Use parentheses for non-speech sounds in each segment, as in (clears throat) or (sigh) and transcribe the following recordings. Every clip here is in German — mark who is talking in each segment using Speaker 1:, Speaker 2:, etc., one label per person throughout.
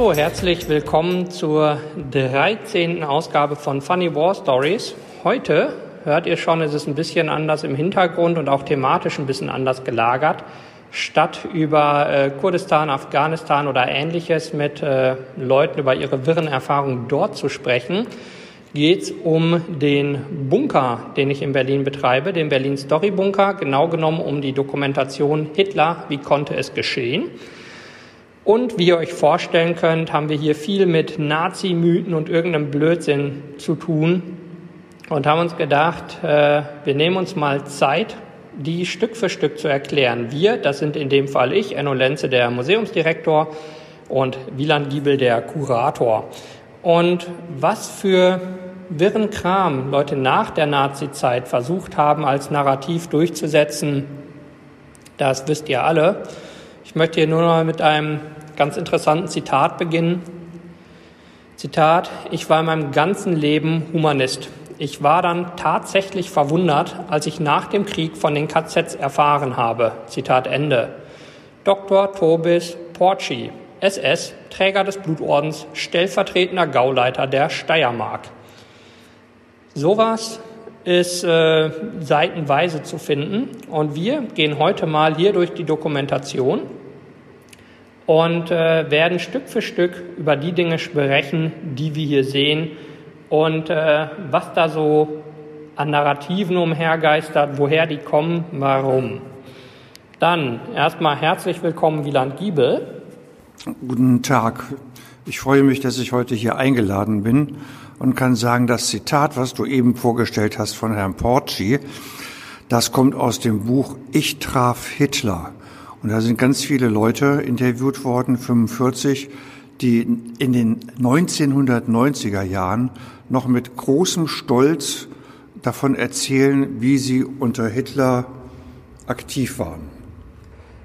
Speaker 1: So, herzlich willkommen zur 13. Ausgabe von Funny War Stories. Heute hört ihr schon, es ist ein bisschen anders im Hintergrund und auch thematisch ein bisschen anders gelagert. Statt über äh, Kurdistan, Afghanistan oder ähnliches mit äh, Leuten über ihre wirren Erfahrungen dort zu sprechen, geht es um den Bunker, den ich in Berlin betreibe, den Berlin Story Bunker, genau genommen um die Dokumentation Hitler, wie konnte es geschehen. Und wie ihr euch vorstellen könnt, haben wir hier viel mit Nazi-Mythen und irgendeinem Blödsinn zu tun und haben uns gedacht, äh, wir nehmen uns mal Zeit, die Stück für Stück zu erklären. Wir, das sind in dem Fall ich, Enno Lenze, der Museumsdirektor und Wieland Giebel, der Kurator. Und was für wirren Kram Leute nach der Nazi-Zeit versucht haben, als Narrativ durchzusetzen, das wisst ihr alle. Ich möchte hier nur noch mit einem ganz interessanten Zitat beginnen. Zitat, ich war in meinem ganzen Leben Humanist. Ich war dann tatsächlich verwundert, als ich nach dem Krieg von den KZs erfahren habe. Zitat Ende. Dr. Tobis Porci, SS, Träger des Blutordens, stellvertretender Gauleiter der Steiermark. Sowas ist äh, seitenweise zu finden und wir gehen heute mal hier durch die Dokumentation und äh, werden Stück für Stück über die Dinge sprechen, die wir hier sehen und äh, was da so an Narrativen umhergeistert, woher die kommen, warum. Dann erstmal herzlich willkommen, Wieland Giebel.
Speaker 2: Guten Tag. Ich freue mich, dass ich heute hier eingeladen bin und kann sagen, das Zitat, was du eben vorgestellt hast von Herrn Porci, das kommt aus dem Buch Ich traf Hitler. Und da sind ganz viele Leute interviewt worden, 45, die in den 1990er Jahren noch mit großem Stolz davon erzählen, wie sie unter Hitler aktiv waren.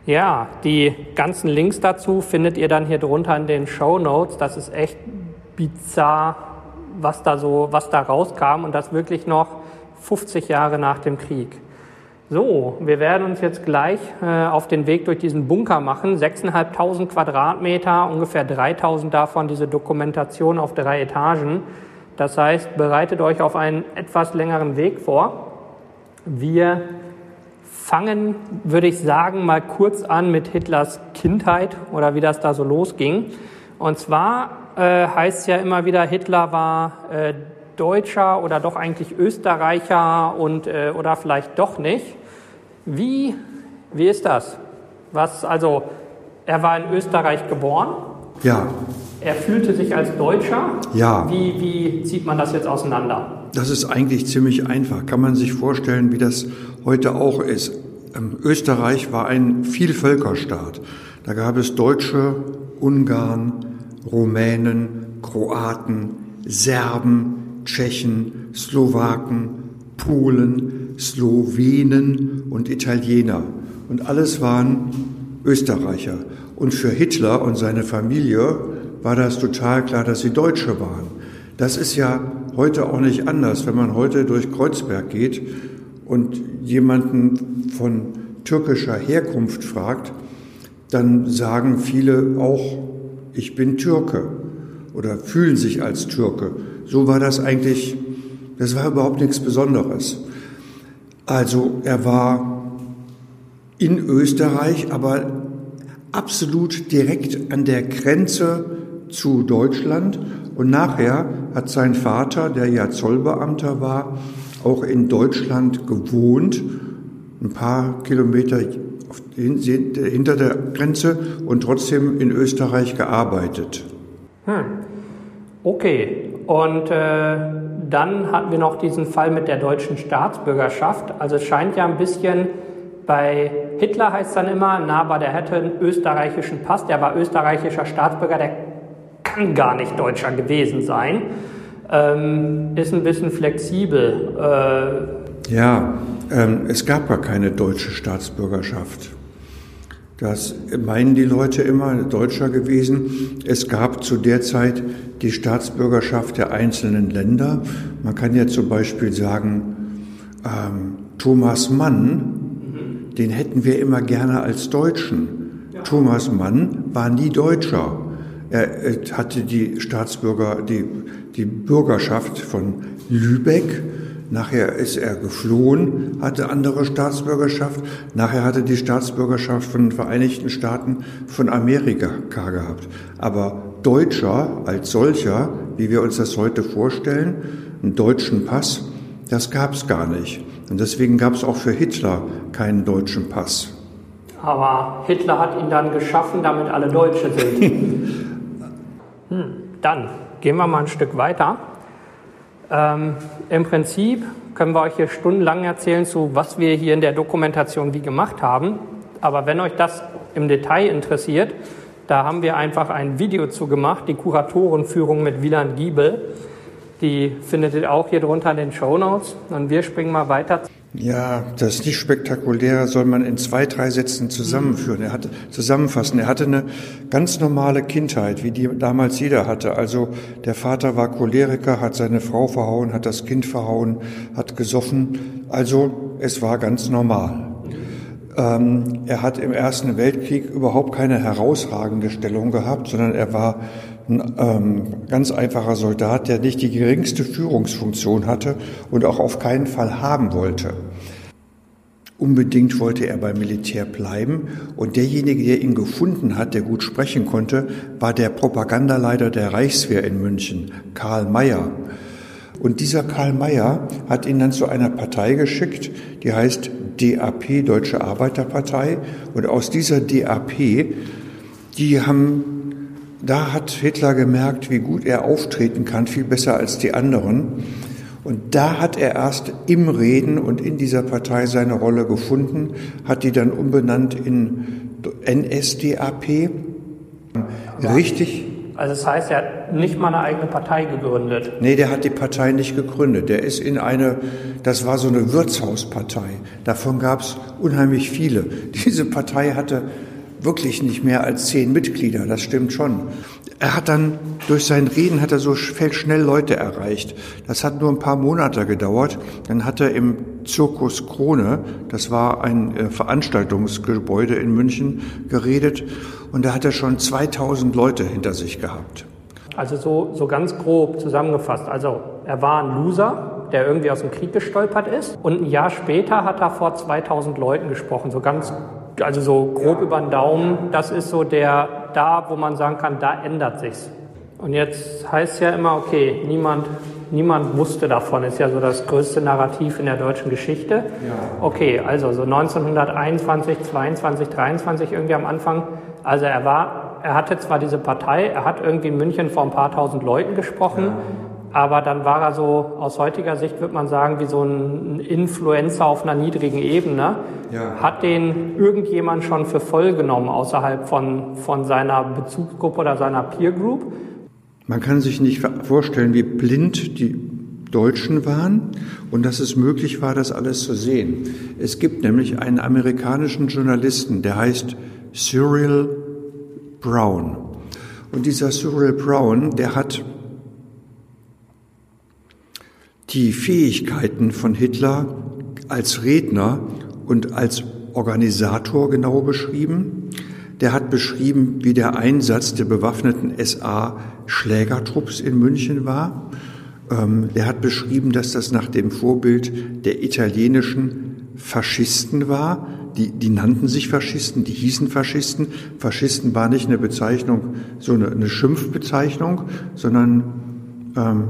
Speaker 1: Ja, die ganzen Links dazu findet ihr dann hier drunter in den Show Notes. Das ist echt bizarr, was da so, was da rauskam und das wirklich noch 50 Jahre nach dem Krieg. So, wir werden uns jetzt gleich äh, auf den Weg durch diesen Bunker machen. 6.500 Quadratmeter, ungefähr 3.000 davon diese Dokumentation auf drei Etagen. Das heißt, bereitet euch auf einen etwas längeren Weg vor. Wir fangen, würde ich sagen, mal kurz an mit Hitlers Kindheit oder wie das da so losging. Und zwar äh, heißt ja immer wieder, Hitler war äh, Deutscher oder doch eigentlich Österreicher und äh, oder vielleicht doch nicht. Wie, wie ist das? Was, also, er war in Österreich geboren.
Speaker 2: Ja.
Speaker 1: Er fühlte sich als Deutscher.
Speaker 2: Ja.
Speaker 1: Wie, wie zieht man das jetzt auseinander?
Speaker 2: Das ist eigentlich ziemlich einfach. Kann man sich vorstellen, wie das heute auch ist. Ähm, Österreich war ein Vielvölkerstaat. Da gab es Deutsche, Ungarn, Rumänen, Kroaten, Serben, Tschechen, Slowaken, Polen, Slowenen und Italiener. Und alles waren Österreicher. Und für Hitler und seine Familie war das total klar, dass sie Deutsche waren. Das ist ja heute auch nicht anders. Wenn man heute durch Kreuzberg geht und jemanden von türkischer Herkunft fragt, dann sagen viele auch, ich bin Türke oder fühlen sich als Türke. So war das eigentlich, das war überhaupt nichts Besonderes. Also er war in Österreich, aber absolut direkt an der Grenze zu Deutschland. Und nachher hat sein Vater, der ja Zollbeamter war, auch in Deutschland gewohnt, ein paar Kilometer hinter der Grenze und trotzdem in Österreich gearbeitet.
Speaker 1: Hm. Okay, und äh, dann hatten wir noch diesen Fall mit der deutschen Staatsbürgerschaft. Also es scheint ja ein bisschen, bei Hitler heißt es dann immer, na, aber der hätte einen österreichischen Pass, der war österreichischer Staatsbürger, der kann gar nicht Deutscher gewesen sein. Ähm, ist ein bisschen flexibel.
Speaker 2: Äh, ja, ähm, es gab gar keine deutsche Staatsbürgerschaft. Das meinen die Leute immer, Deutscher gewesen. Es gab zu der Zeit die Staatsbürgerschaft der einzelnen Länder. Man kann ja zum Beispiel sagen, ähm, Thomas Mann, den hätten wir immer gerne als Deutschen. Thomas Mann war nie Deutscher. Er äh, hatte die Staatsbürger, die, die Bürgerschaft von Lübeck. Nachher ist er geflohen, hatte andere Staatsbürgerschaft. Nachher hatte die Staatsbürgerschaft von den Vereinigten Staaten von Amerika gehabt. Aber Deutscher als solcher, wie wir uns das heute vorstellen, einen deutschen Pass, das gab es gar nicht. Und deswegen gab es auch für Hitler keinen deutschen Pass.
Speaker 1: Aber Hitler hat ihn dann geschaffen, damit alle Deutsche sind. (laughs) hm, dann gehen wir mal ein Stück weiter. Ähm, Im Prinzip können wir euch hier stundenlang erzählen, zu was wir hier in der Dokumentation wie gemacht haben. Aber wenn euch das im Detail interessiert, da haben wir einfach ein Video zu gemacht, die Kuratorenführung mit Wieland Giebel. Die findet ihr auch hier drunter in den Show Notes. Und wir springen mal weiter.
Speaker 2: Ja, das ist nicht spektakulär, soll man in zwei, drei Sätzen zusammenführen. Er hatte, zusammenfassen. Er hatte eine ganz normale Kindheit, wie die damals jeder hatte. Also der Vater war Choleriker, hat seine Frau verhauen, hat das Kind verhauen, hat gesoffen. Also es war ganz normal. Ähm, er hat im Ersten Weltkrieg überhaupt keine herausragende Stellung gehabt, sondern er war ein ähm, ganz einfacher Soldat, der nicht die geringste Führungsfunktion hatte und auch auf keinen Fall haben wollte. Unbedingt wollte er beim Militär bleiben und derjenige, der ihn gefunden hat, der gut sprechen konnte, war der Propagandaleiter der Reichswehr in München, Karl Mayer. Und dieser Karl Mayer hat ihn dann zu einer Partei geschickt, die heißt DAP, Deutsche Arbeiterpartei. Und aus dieser DAP, die haben da hat Hitler gemerkt, wie gut er auftreten kann, viel besser als die anderen. Und da hat er erst im Reden und in dieser Partei seine Rolle gefunden, hat die dann umbenannt in NSDAP. Richtig.
Speaker 1: Also das heißt, er hat nicht mal eine eigene Partei gegründet.
Speaker 2: Nee, der hat die Partei nicht gegründet. Der ist in eine, das war so eine Wirtshauspartei. Davon gab es unheimlich viele. (laughs) Diese Partei hatte wirklich nicht mehr als zehn Mitglieder, das stimmt schon. Er hat dann, durch sein Reden hat er so schnell Leute erreicht. Das hat nur ein paar Monate gedauert. Dann hat er im Zirkus Krone, das war ein äh, Veranstaltungsgebäude in München, geredet und da hat er schon 2000 Leute hinter sich gehabt.
Speaker 1: Also so, so ganz grob zusammengefasst. Also er war ein Loser, der irgendwie aus dem Krieg gestolpert ist. Und ein Jahr später hat er vor 2000 Leuten gesprochen, so ganz also so grob über den Daumen, das ist so der, da, wo man sagen kann, da ändert sich's. Und jetzt heißt es ja immer, okay, niemand, niemand wusste davon, ist ja so das größte Narrativ in der deutschen Geschichte. Okay, also so 1921, 22, 23 irgendwie am Anfang. Also er war, er hatte zwar diese Partei, er hat irgendwie in München vor ein paar tausend Leuten gesprochen, aber dann war er so, aus heutiger Sicht würde man sagen, wie so ein Influencer auf einer niedrigen Ebene. Ja. Hat den irgendjemand schon für voll genommen außerhalb von, von seiner Bezugsgruppe oder seiner Peer Group?
Speaker 2: Man kann sich nicht vorstellen, wie blind die Deutschen waren und dass es möglich war, das alles zu sehen. Es gibt nämlich einen amerikanischen Journalisten, der heißt Cyril Brown. Und dieser Cyril Brown, der hat die Fähigkeiten von Hitler als Redner und als Organisator genau beschrieben. Der hat beschrieben, wie der Einsatz der bewaffneten SA-Schlägertrupps in München war. Ähm, der hat beschrieben, dass das nach dem Vorbild der italienischen Faschisten war. Die, die nannten sich Faschisten, die hießen Faschisten. Faschisten war nicht eine Bezeichnung, so eine, eine Schimpfbezeichnung, sondern ähm,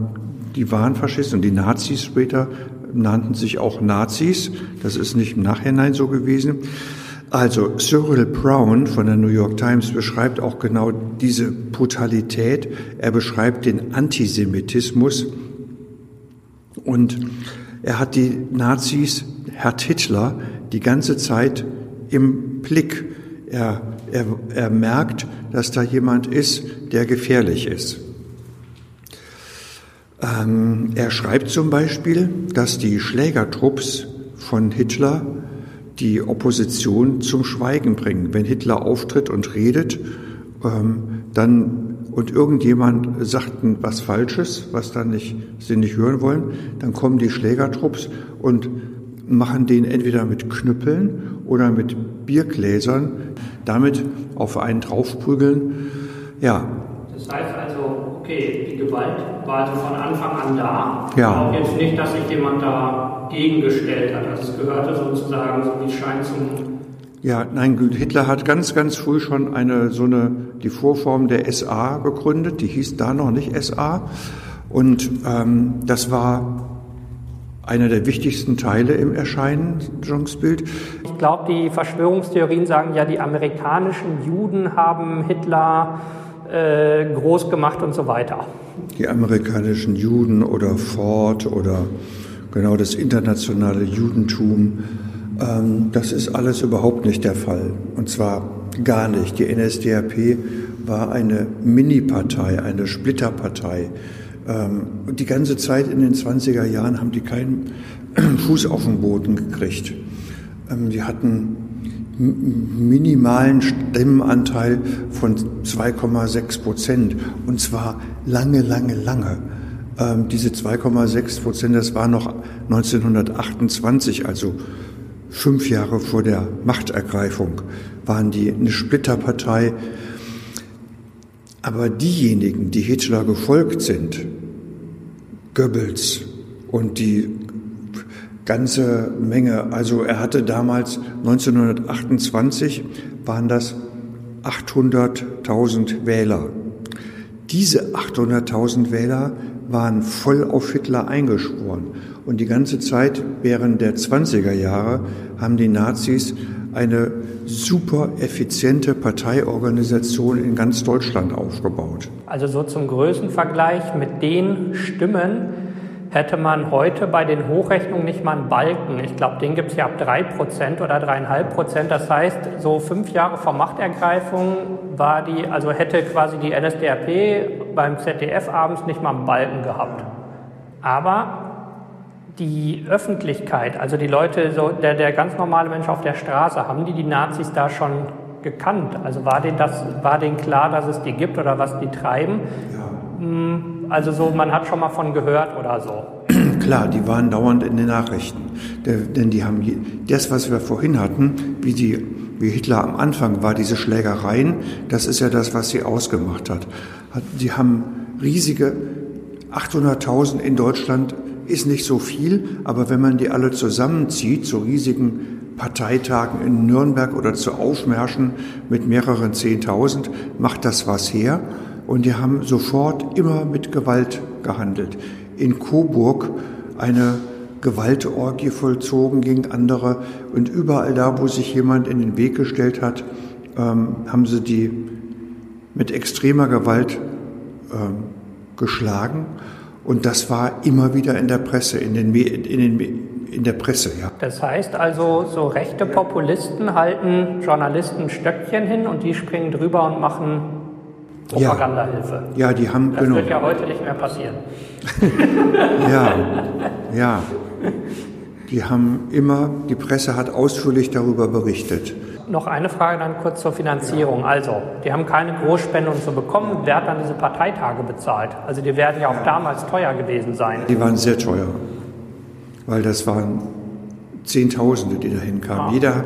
Speaker 2: die waren Faschisten und die Nazis später nannten sich auch Nazis. Das ist nicht im Nachhinein so gewesen. Also Cyril Brown von der New York Times beschreibt auch genau diese Brutalität. Er beschreibt den Antisemitismus und er hat die Nazis, Herr Hitler, die ganze Zeit im Blick. Er, er, er merkt, dass da jemand ist, der gefährlich ist. Ähm, er schreibt zum Beispiel, dass die Schlägertrupps von Hitler die Opposition zum Schweigen bringen. Wenn Hitler auftritt und redet, ähm, dann und irgendjemand sagt was Falsches, was dann nicht, sie nicht hören wollen, dann kommen die Schlägertrupps und machen den entweder mit Knüppeln oder mit Biergläsern, damit auf einen draufprügeln. Ja,
Speaker 1: Das heißt also, okay, die Gewalt war also von Anfang an da.
Speaker 2: Ja.
Speaker 1: Auch jetzt nicht, dass sich jemand dagegen gestellt hat. Also es gehörte sozusagen, so wie es scheint, zum
Speaker 2: ja, nein, Hitler hat ganz, ganz früh schon eine, so eine, die Vorform der SA gegründet, die hieß da noch nicht SA. Und ähm, das war einer der wichtigsten Teile im Erscheinungsbild.
Speaker 1: Ich glaube, die Verschwörungstheorien sagen ja, die amerikanischen Juden haben Hitler äh, groß gemacht und so weiter.
Speaker 2: Die amerikanischen Juden oder Ford oder genau das internationale Judentum, ähm, das ist alles überhaupt nicht der Fall. Und zwar gar nicht. Die NSDAP war eine Mini-Partei, eine Splitterpartei. Ähm, die ganze Zeit in den 20er Jahren haben die keinen (clears throat) Fuß auf den Boden gekriegt. Ähm, die hatten minimalen Stimmenanteil von 2,6 Prozent. Und zwar lange, lange, lange. Ähm, diese 2,6 Prozent, das war noch 1928, also fünf Jahre vor der Machtergreifung, waren die eine Splitterpartei. Aber diejenigen, die Hitler gefolgt sind, Goebbels und die ganze Menge. Also er hatte damals 1928 waren das 800.000 Wähler. Diese 800.000 Wähler waren voll auf Hitler eingeschworen. Und die ganze Zeit während der 20er Jahre haben die Nazis eine super effiziente Parteiorganisation in ganz Deutschland aufgebaut.
Speaker 1: Also so zum Größenvergleich mit den Stimmen, hätte man heute bei den Hochrechnungen nicht mal einen Balken. Ich glaube, den gibt es ja ab 3% oder 3,5%. Das heißt, so fünf Jahre vor Machtergreifung war die, also hätte quasi die NSDAP beim ZDF abends nicht mal einen Balken gehabt. Aber die Öffentlichkeit, also die Leute, so der, der ganz normale Mensch auf der Straße, haben die die Nazis da schon gekannt? Also war denen, das, war denen klar, dass es die gibt oder was die treiben? Ja. Hm, also so, man hat schon mal von gehört oder so. (clears throat)
Speaker 2: Klar, die waren dauernd in den Nachrichten. Denn die haben das, was wir vorhin hatten, wie, die, wie Hitler am Anfang war, diese Schlägereien, das ist ja das, was sie ausgemacht hat. Die haben riesige 800.000 in Deutschland ist nicht so viel, aber wenn man die alle zusammenzieht zu riesigen Parteitagen in Nürnberg oder zu Aufmärschen mit mehreren Zehntausend, macht das was her. Und die haben sofort immer mit Gewalt gehandelt. In Coburg eine Gewaltorgie vollzogen gegen andere. Und überall da, wo sich jemand in den Weg gestellt hat, ähm, haben sie die mit extremer Gewalt ähm, geschlagen. Und das war immer wieder in der Presse, in, den, in, den, in der Presse, ja.
Speaker 1: Das heißt also, so rechte Populisten halten Journalisten Stöckchen hin und die springen drüber und machen Propagandahilfe.
Speaker 2: Ja, die haben
Speaker 1: das
Speaker 2: genau.
Speaker 1: wird ja heute nicht mehr passieren. (laughs)
Speaker 2: ja, ja. Die haben immer, die Presse hat ausführlich darüber berichtet.
Speaker 1: Noch eine Frage dann kurz zur Finanzierung. Also, die haben keine Großspende und so bekommen. Wer hat dann diese Parteitage bezahlt? Also, die werden ja auch damals teuer gewesen sein.
Speaker 2: Die waren sehr teuer, weil das waren Zehntausende, die dahin kamen. Ah. Jeder,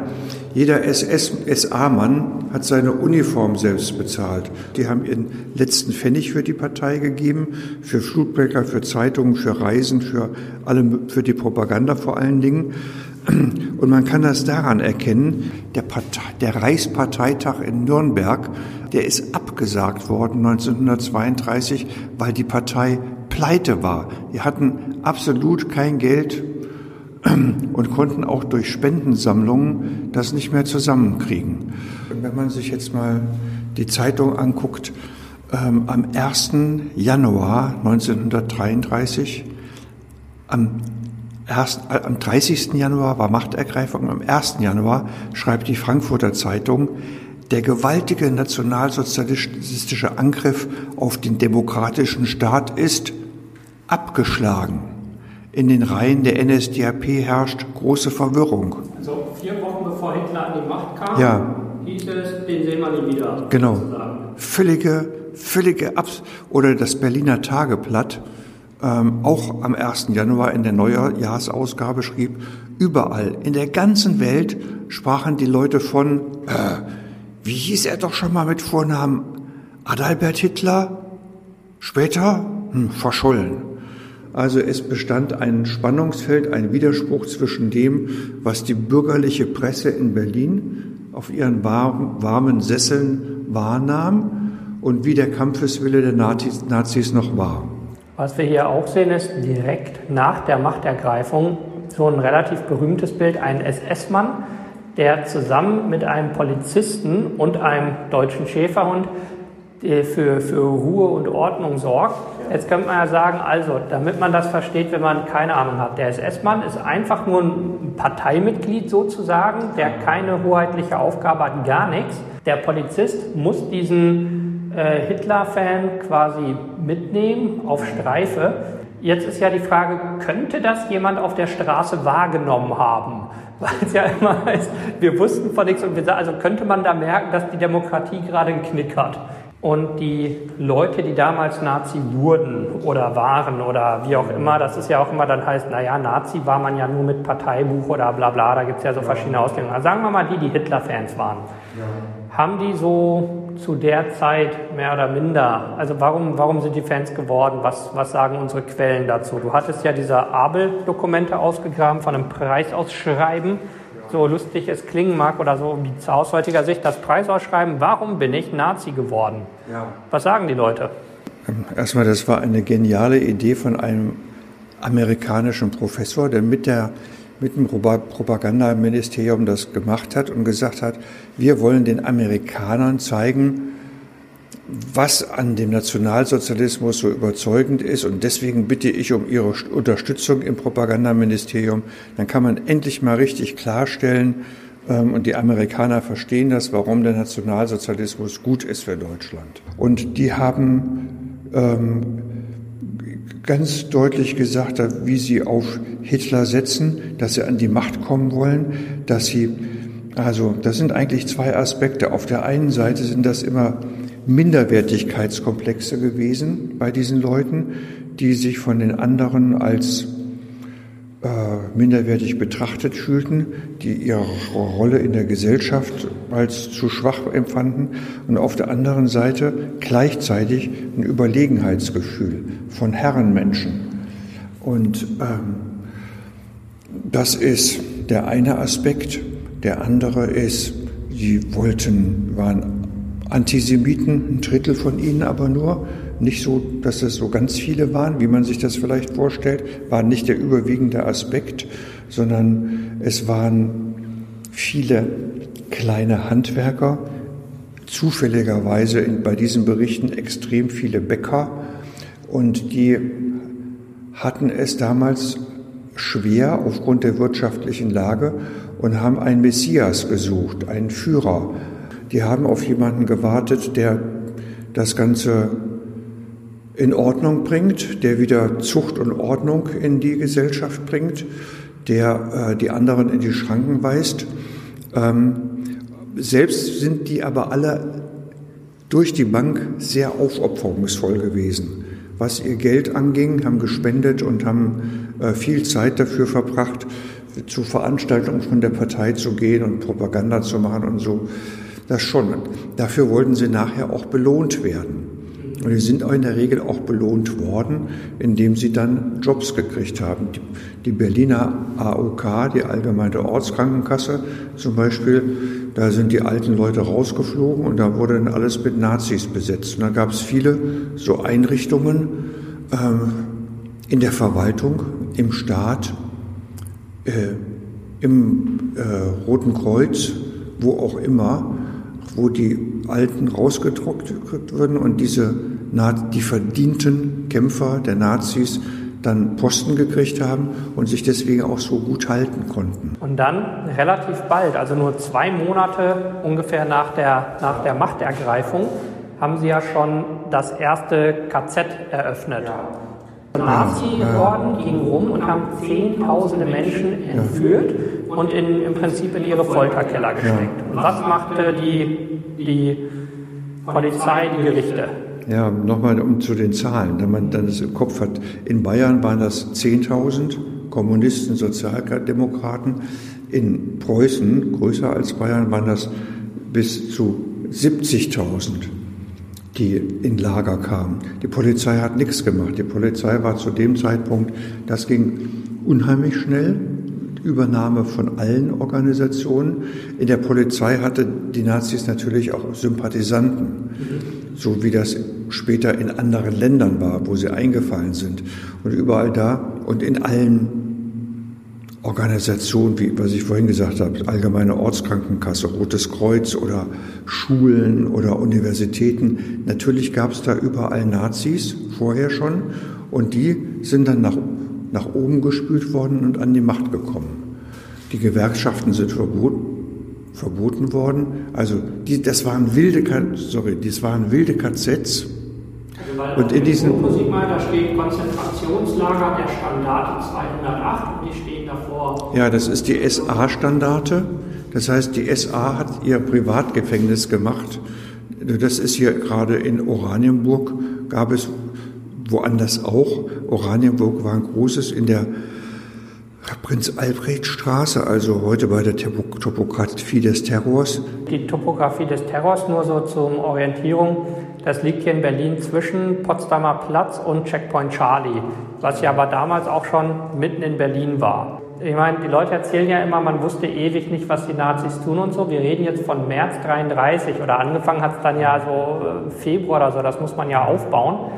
Speaker 2: jeder SS-SA-Mann hat seine Uniform selbst bezahlt. Die haben ihren letzten Pfennig für die Partei gegeben, für Flutbrecker, für Zeitungen, für Reisen, für, alle, für die Propaganda vor allen Dingen. Und man kann das daran erkennen, der, Partei, der Reichsparteitag in Nürnberg, der ist abgesagt worden 1932, weil die Partei pleite war. Die hatten absolut kein Geld (clears throat) und konnten auch durch Spendensammlungen das nicht mehr zusammenkriegen. Und wenn man sich jetzt mal die Zeitung anguckt, ähm, am 1. Januar 1933, am, erst, äh, am 30. Januar war Machtergreifung, am 1. Januar schreibt die Frankfurter Zeitung, der gewaltige nationalsozialistische Angriff auf den demokratischen Staat ist abgeschlagen. In den Reihen der NSDAP herrscht große Verwirrung.
Speaker 1: Also vier Wochen bevor Hitler an die Macht kam,
Speaker 2: ja.
Speaker 1: hieß es, den sehen wir nie wieder.
Speaker 2: Genau. Völlige, völlige Abs oder das Berliner Tageblatt, ähm, auch am 1. Januar in der Neujahrsausgabe schrieb, überall in der ganzen Welt sprachen die Leute von, äh, wie hieß er doch schon mal mit Vornamen? Adalbert Hitler später hm, verschollen. Also es bestand ein Spannungsfeld, ein Widerspruch zwischen dem, was die bürgerliche Presse in Berlin auf ihren warmen Sesseln wahrnahm und wie der Kampfeswille der Nazis, noch war.
Speaker 1: Was wir hier auch sehen, ist direkt nach der Machtergreifung so ein relativ berühmtes Bild, ein SS-Mann, der zusammen mit einem Polizisten und einem deutschen Schäferhund für, für Ruhe und Ordnung sorgt. Jetzt könnte man ja sagen, also, damit man das versteht, wenn man keine Ahnung hat, der SS-Mann ist einfach nur ein Parteimitglied sozusagen, der keine hoheitliche Aufgabe hat, gar nichts. Der Polizist muss diesen äh, Hitler-Fan quasi mitnehmen auf Streife. Jetzt ist ja die Frage, könnte das jemand auf der Straße wahrgenommen haben? (laughs) Weil es ja immer heißt, wir wussten von nichts und wir sagen, also könnte man da merken, dass die Demokratie gerade einen Knick hat. Und die Leute, die damals Nazi wurden oder waren oder wie auch immer, das ist ja auch immer dann heißt, naja, Nazi war man ja nur mit Parteibuch oder bla bla, da gibt es ja so verschiedene Auslegungen. Also sagen wir mal die, die Hitler-Fans waren. Ja. Haben die so zu der Zeit mehr oder minder, also warum, warum sind die Fans geworden? Was, was sagen unsere Quellen dazu? Du hattest ja diese Abel-Dokumente ausgegraben von einem Preisausschreiben so lustig es klingen mag oder so wie aus heutiger Sicht das Preisausschreiben, warum bin ich Nazi geworden? Ja. Was sagen die Leute?
Speaker 2: Erstmal, das war eine geniale Idee von einem amerikanischen Professor, der mit, der, mit dem Propagandaministerium das gemacht hat und gesagt hat, wir wollen den Amerikanern zeigen, was an dem Nationalsozialismus so überzeugend ist. Und deswegen bitte ich um Ihre Unterstützung im Propagandaministerium. Dann kann man endlich mal richtig klarstellen, ähm, und die Amerikaner verstehen das, warum der Nationalsozialismus gut ist für Deutschland. Und die haben ähm, ganz deutlich gesagt, wie sie auf Hitler setzen, dass sie an die Macht kommen wollen, dass sie, also das sind eigentlich zwei Aspekte. Auf der einen Seite sind das immer Minderwertigkeitskomplexe gewesen bei diesen Leuten, die sich von den anderen als äh, minderwertig betrachtet fühlten, die ihre Rolle in der Gesellschaft als zu schwach empfanden und auf der anderen Seite gleichzeitig ein Überlegenheitsgefühl von Herrenmenschen. Und ähm, das ist der eine Aspekt. Der andere ist, sie wollten, waren Antisemiten, ein Drittel von ihnen aber nur. Nicht so, dass es so ganz viele waren, wie man sich das vielleicht vorstellt, war nicht der überwiegende Aspekt, sondern es waren viele kleine Handwerker, zufälligerweise bei diesen Berichten extrem viele Bäcker und die hatten es damals schwer aufgrund der wirtschaftlichen Lage und haben einen Messias gesucht, einen Führer, die haben auf jemanden gewartet, der das Ganze in Ordnung bringt, der wieder Zucht und Ordnung in die Gesellschaft bringt, der äh, die anderen in die Schranken weist. Ähm, selbst sind die aber alle durch die Bank sehr aufopferungsvoll gewesen. Was ihr Geld anging, haben gespendet und haben äh, viel Zeit dafür verbracht, zu Veranstaltungen von der Partei zu gehen und Propaganda zu machen und so. Das schon. Dafür wollten sie nachher auch belohnt werden. Und die sind in der Regel auch belohnt worden, indem sie dann Jobs gekriegt haben. Die Berliner AOK, die Allgemeine Ortskrankenkasse zum Beispiel, da sind die alten Leute rausgeflogen und da wurde dann alles mit Nazis besetzt. Und da gab es viele so Einrichtungen ähm, in der Verwaltung, im Staat, äh, im äh, Roten Kreuz, wo auch immer, wo die Alten rausgedruckt würden und diese, die verdienten Kämpfer der Nazis dann Posten gekriegt haben und sich deswegen auch so gut halten konnten.
Speaker 1: Und dann relativ bald, also nur zwei Monate ungefähr nach der, nach der Machtergreifung, haben sie ja schon das erste KZ eröffnet. Ja. Nazi-Horden gingen rum und haben Zehntausende Menschen entführt und in, im Prinzip in ihre Folterkeller gesteckt. Und was machte die, die Polizei, die Gerichte?
Speaker 2: Ja, nochmal um zu den Zahlen, wenn man dann das im Kopf hat. In Bayern waren das 10.000 Kommunisten, Sozialdemokraten. In Preußen, größer als Bayern, waren das bis zu 70.000 die in Lager kamen. Die Polizei hat nichts gemacht. Die Polizei war zu dem Zeitpunkt, das ging unheimlich schnell. Übernahme von allen Organisationen. In der Polizei hatte die Nazis natürlich auch Sympathisanten, so wie das später in anderen Ländern war, wo sie eingefallen sind. Und überall da und in allen Organisationen, wie was ich vorhin gesagt habe, Allgemeine Ortskrankenkasse, Rotes Kreuz oder Schulen oder Universitäten. Natürlich gab es da überall Nazis, vorher schon, und die sind dann nach, nach oben gespült worden und an die Macht gekommen. Die Gewerkschaften sind verboten, verboten worden. Also die, das waren wilde, sorry, das waren wilde KZs
Speaker 1: und in diesem Musik mal, da steht Konzentrationslager der Standarte 208 und die stehen davor.
Speaker 2: Ja, das ist die SA-Standarte. Das heißt, die SA hat ihr Privatgefängnis gemacht. Das ist hier gerade in Oranienburg, gab es woanders auch. Oranienburg war ein großes in der Prinz Albrecht Straße, also heute bei der Topografie des Terrors.
Speaker 1: Die Topografie des Terrors, nur so zur Orientierung, das liegt hier in Berlin zwischen Potsdamer Platz und Checkpoint Charlie, was ja aber damals auch schon mitten in Berlin war. Ich meine, die Leute erzählen ja immer, man wusste ewig nicht, was die Nazis tun und so. Wir reden jetzt von März 33 oder angefangen hat es dann ja so äh, Februar oder so, das muss man ja aufbauen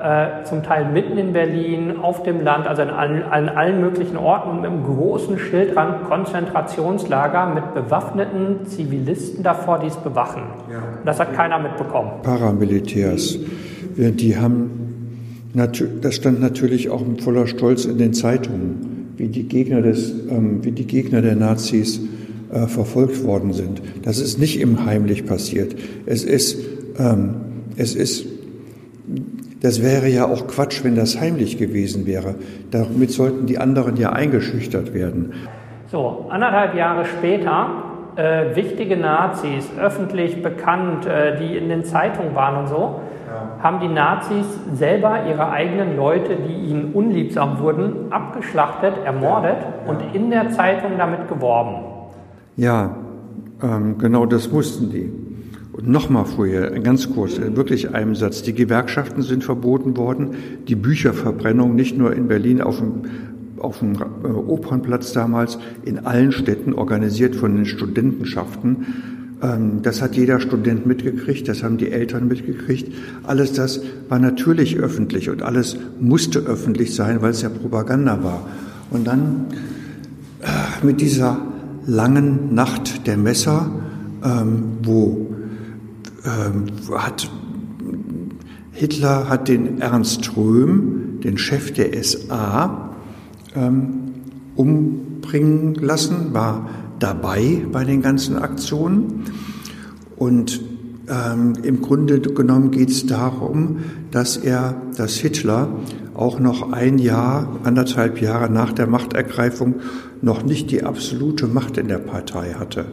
Speaker 1: äh, zum Teil mitten in Berlin, auf dem Land, also an allen, an allen möglichen Orten mit einem großen Schildrand, dran, Konzentrationslager mit bewaffneten Zivilisten davor, die es bewachen. Ja. Das hat keiner mitbekommen.
Speaker 2: Paramilitärs, die haben, das stand natürlich auch mit voller Stolz in den Zeitungen, wie die Gegner, des, ähm, wie die Gegner der Nazis äh, verfolgt worden sind. Das ist nicht im Heimlich passiert. Es ist, ähm, es ist das wäre ja auch Quatsch, wenn das heimlich gewesen wäre. Damit sollten die anderen ja eingeschüchtert werden.
Speaker 1: So, anderthalb Jahre später, äh, wichtige Nazis, öffentlich bekannt, äh, die in den Zeitungen waren und so, ja. haben die Nazis selber ihre eigenen Leute, die ihnen unliebsam wurden, abgeschlachtet, ermordet ja. und in der Zeitung damit geworben.
Speaker 2: Ja, ähm, genau das mussten die. Und nochmal vorher, ganz kurz, wirklich einem Satz. Die Gewerkschaften sind verboten worden, die Bücherverbrennung nicht nur in Berlin auf dem, auf dem äh, Opernplatz damals, in allen Städten organisiert von den Studentenschaften. Ähm, das hat jeder Student mitgekriegt, das haben die Eltern mitgekriegt. Alles das war natürlich öffentlich und alles musste öffentlich sein, weil es ja Propaganda war. Und dann äh, mit dieser langen Nacht der Messer, ähm, wo hat Hitler hat den Ernst Röhm, den Chef der SA, ähm, umbringen lassen, war dabei bei den ganzen Aktionen. Und ähm, im Grunde genommen geht es darum, dass er, dass Hitler auch noch ein Jahr, anderthalb Jahre nach der Machtergreifung noch nicht die absolute Macht in der Partei hatte.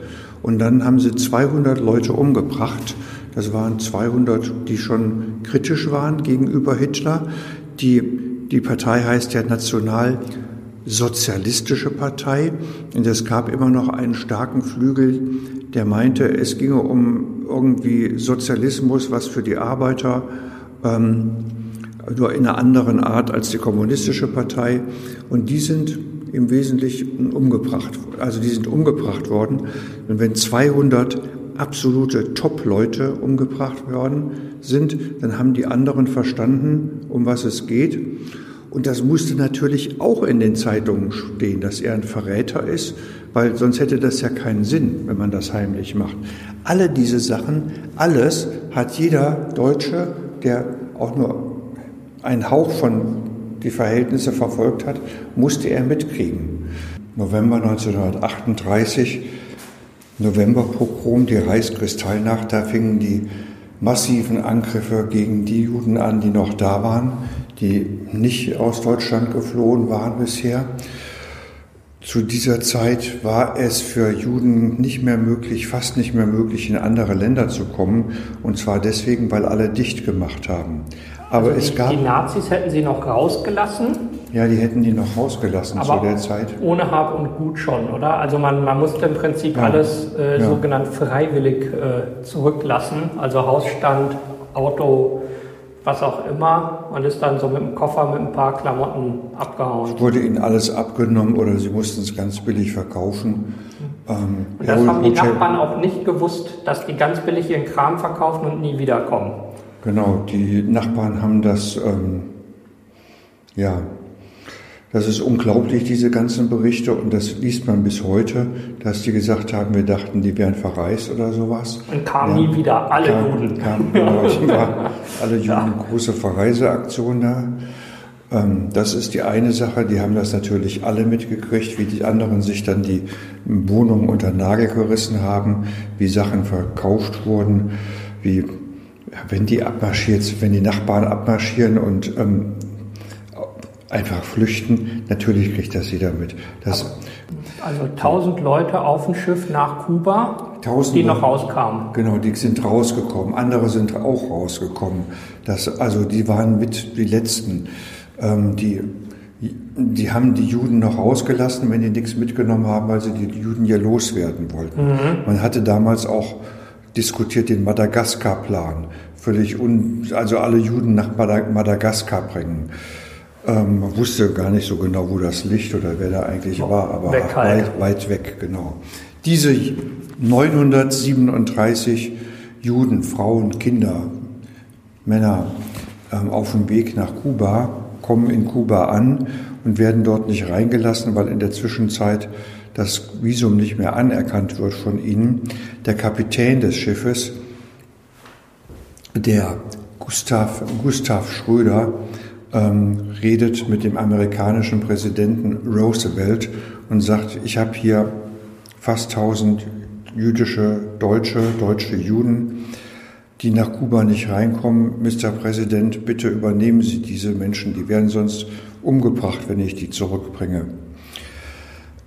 Speaker 2: Und dann haben sie 200 Leute umgebracht das waren 200, die schon kritisch waren gegenüber Hitler. Die, die Partei heißt ja Nationalsozialistische Partei. Und es gab immer noch einen starken Flügel, der meinte, es ginge um irgendwie Sozialismus, was für die Arbeiter, ähm, nur in einer anderen Art als die kommunistische Partei. Und die sind im Wesentlichen umgebracht, also die sind umgebracht worden. Und wenn 200 absolute Top-Leute umgebracht worden sind, dann haben die anderen verstanden, um was es geht. Und das musste natürlich auch in den Zeitungen stehen, dass er ein Verräter ist, weil sonst hätte das ja keinen Sinn, wenn man das heimlich macht. Alle diese Sachen, alles hat jeder Deutsche, der auch nur einen Hauch von die Verhältnisse verfolgt hat, musste er mitkriegen. November 1938 Novemberpogrom, die Reichskristallnacht, da fingen die massiven Angriffe gegen die Juden an, die noch da waren, die nicht aus Deutschland geflohen waren bisher. Zu dieser Zeit war es für Juden nicht mehr möglich, fast nicht mehr möglich, in andere Länder zu kommen. Und zwar deswegen, weil alle dicht gemacht haben.
Speaker 1: Aber also die, es gab. Die Nazis hätten sie noch rausgelassen?
Speaker 2: Ja, die hätten die noch rausgelassen
Speaker 1: Aber
Speaker 2: zu der Zeit.
Speaker 1: Ohne Hab und Gut schon, oder? Also man, man musste im Prinzip ja. alles äh, ja. sogenannt freiwillig äh, zurücklassen. Also Hausstand, Auto, was auch immer und ist dann so mit dem Koffer mit ein paar Klamotten abgehauen.
Speaker 2: Es wurde ihnen alles abgenommen oder sie mussten es ganz billig verkaufen.
Speaker 1: Ähm, und das haben die Nachbarn auch nicht gewusst, dass die ganz billig ihren Kram verkaufen und nie wiederkommen.
Speaker 2: Genau, die Nachbarn haben das, ähm, ja, das ist unglaublich, diese ganzen Berichte, und das liest man bis heute, dass die gesagt haben, wir dachten, die wären verreist oder sowas.
Speaker 1: Und kamen ja, nie wieder, alle kam, Juden.
Speaker 2: Kam, genau, (laughs) war alle Juden, ja. große Verreiseaktion da. Ähm, das ist die eine Sache, die haben das natürlich alle mitgekriegt, wie die anderen sich dann die Wohnungen unter Nagel gerissen haben, wie Sachen verkauft wurden, wie wenn die abmarschiert, wenn die Nachbarn abmarschieren und ähm, einfach flüchten. Natürlich kriegt das jeder mit. Das,
Speaker 1: also tausend Leute auf dem Schiff nach Kuba, die noch rauskamen.
Speaker 2: Genau, die sind rausgekommen. Andere sind auch rausgekommen. Das, also die waren mit die letzten. Ähm, die, die haben die Juden noch rausgelassen, wenn die nichts mitgenommen haben, weil sie die Juden ja loswerden wollten. Mhm. Man hatte damals auch diskutiert den Madagaskar-Plan. Völlig un, also alle Juden nach Madagaskar bringen. Ähm, man wusste gar nicht so genau, wo das liegt oder wer da eigentlich oh, war, aber
Speaker 1: weg
Speaker 2: halt. weit, weit weg, genau. Diese 937 Juden, Frauen, Kinder, Männer ähm, auf dem Weg nach Kuba kommen in Kuba an und werden dort nicht reingelassen, weil in der Zwischenzeit das Visum nicht mehr anerkannt wird von ihnen. Der Kapitän des Schiffes, der Gustav, Gustav Schröder, ähm, redet mit dem amerikanischen Präsidenten Roosevelt und sagt, ich habe hier fast 1000 jüdische Deutsche, deutsche Juden, die nach Kuba nicht reinkommen. Mr. Präsident, bitte übernehmen Sie diese Menschen, die werden sonst umgebracht, wenn ich die zurückbringe.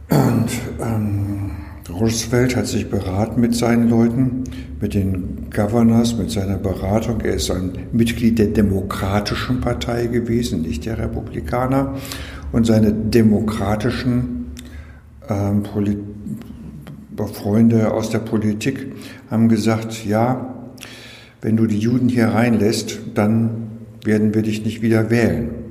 Speaker 2: Und ähm, Roosevelt hat sich beraten mit seinen Leuten, mit den Governors, mit seiner Beratung. Er ist ein Mitglied der Demokratischen Partei gewesen, nicht der Republikaner. Und seine demokratischen ähm, Freunde aus der Politik haben gesagt, ja, wenn du die Juden hier reinlässt, dann werden wir dich nicht wieder wählen.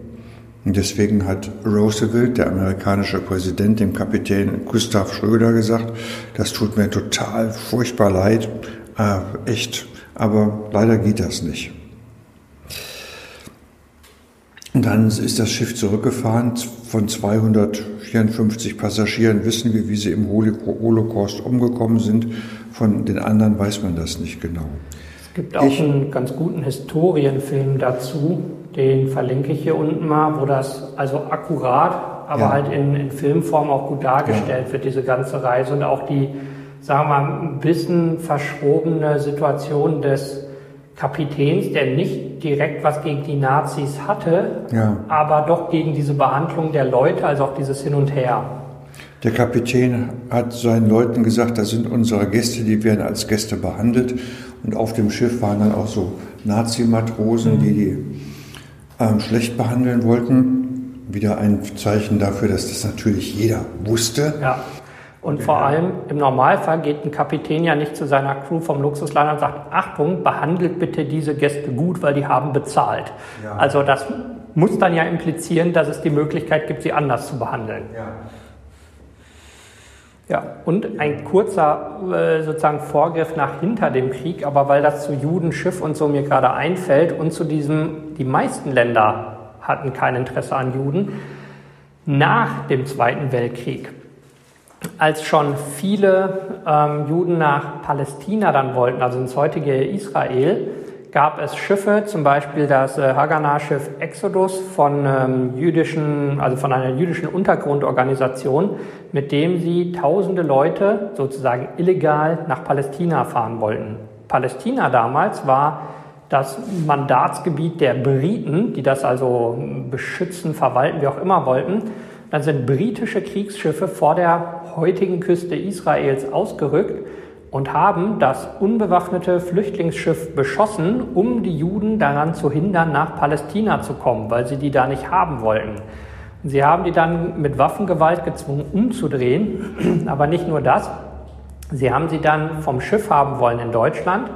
Speaker 2: Und deswegen hat Roosevelt, der amerikanische Präsident, dem Kapitän Gustav Schröder gesagt, das tut mir total furchtbar leid, äh, echt, aber leider geht das nicht. Und dann ist das Schiff zurückgefahren. Von 254 Passagieren wissen wir, wie sie im Holocaust umgekommen sind. Von den anderen weiß man das nicht genau.
Speaker 1: Es gibt auch ich, einen ganz guten Historienfilm dazu, den verlinke ich hier unten mal, wo das also akkurat, aber ja. halt in, in, Filmform auch gut dargestellt ja. wird, diese ganze Reise und auch die, sagen wir mal, ein bisschen verschrobene Situation des Kapitäns, der nicht direkt was gegen die Nazis hatte, ja. aber doch gegen diese Behandlung der Leute, also auch dieses Hin und Her.
Speaker 2: Der Kapitän hat seinen Leuten gesagt, das sind unsere Gäste, die werden als Gäste behandelt. Und auf dem Schiff waren dann auch so Nazi-Matrosen, die die ähm, schlecht behandeln wollten. Wieder ein Zeichen dafür, dass das natürlich jeder wusste.
Speaker 1: Ja. Und vor allem im Normalfall geht ein Kapitän ja nicht zu seiner Crew vom Luxusliner und sagt, Achtung, behandelt bitte diese Gäste gut, weil die haben bezahlt. Ja. Also das muss dann ja implizieren, dass es die Möglichkeit gibt, sie anders zu behandeln. Ja. Ja, und ein kurzer äh, sozusagen Vorgriff nach hinter dem Krieg, aber weil das zu Judenschiff und so mir gerade einfällt und zu diesem, die meisten Länder hatten kein Interesse an Juden, nach dem Zweiten Weltkrieg, als schon viele ähm, Juden nach Palästina dann wollten, also ins heutige Israel, gab es Schiffe, zum Beispiel das äh, Haganah-Schiff Exodus von ähm, jüdischen, also von einer jüdischen Untergrundorganisation, mit dem sie tausende Leute sozusagen illegal nach Palästina fahren wollten. Palästina damals war das Mandatsgebiet der Briten, die das also beschützen, verwalten, wie auch immer wollten. Dann sind britische Kriegsschiffe vor der heutigen Küste Israels ausgerückt und haben das unbewaffnete Flüchtlingsschiff beschossen, um die Juden daran zu hindern, nach Palästina zu kommen, weil sie die da nicht haben wollten. Sie haben die dann mit Waffengewalt gezwungen, umzudrehen, (clears throat) aber nicht nur das. Sie haben sie dann vom Schiff haben wollen in Deutschland,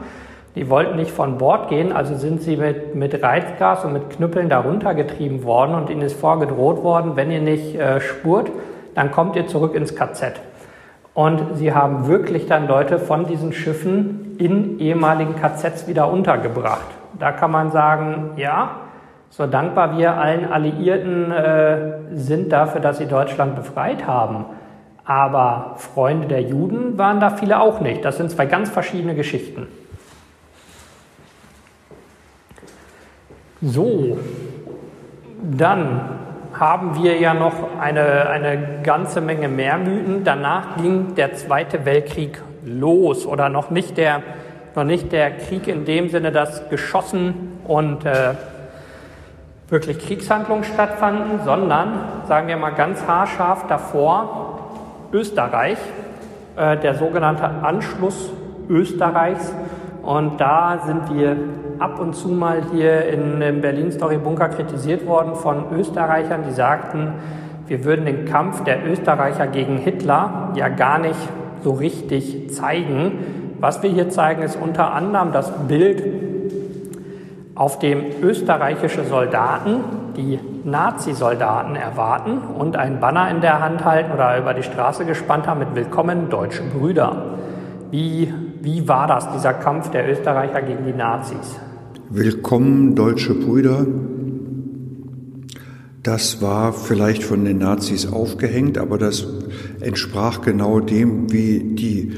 Speaker 1: Die wollten nicht von Bord gehen, also sind sie mit, mit Reizgas und mit Knüppeln darunter getrieben worden und ihnen ist vorgedroht worden, wenn ihr nicht äh, spurt, dann kommt ihr zurück ins KZ. Und sie haben wirklich dann Leute von diesen Schiffen in ehemaligen KZs wieder untergebracht. Da kann man sagen, ja, so dankbar wir allen Alliierten äh, sind dafür, dass sie Deutschland befreit haben. Aber Freunde der Juden waren da viele auch nicht. Das sind zwei ganz verschiedene Geschichten. So, dann haben wir ja noch eine, eine ganze Menge mehr Mythen. Danach ging der Zweite Weltkrieg los oder noch nicht der, noch nicht der Krieg in dem Sinne, dass geschossen und äh, wirklich Kriegshandlungen stattfanden, sondern, sagen wir mal ganz haarscharf davor, Österreich, äh, der sogenannte Anschluss Österreichs. Und da sind wir ab und zu mal hier in, im Berlin Story Bunker kritisiert worden von Österreichern, die sagten, wir würden den Kampf der Österreicher gegen Hitler ja gar nicht so richtig zeigen. Was wir hier zeigen, ist unter anderem das Bild, auf dem österreichische Soldaten die Nazi-Soldaten erwarten und ein Banner in der Hand halten oder über die Straße gespannt haben mit Willkommen deutsche Brüder. Wie, wie war das, dieser Kampf der Österreicher gegen die Nazis?
Speaker 2: Willkommen, deutsche Brüder. Das war vielleicht von den Nazis aufgehängt, aber das entsprach genau dem, wie die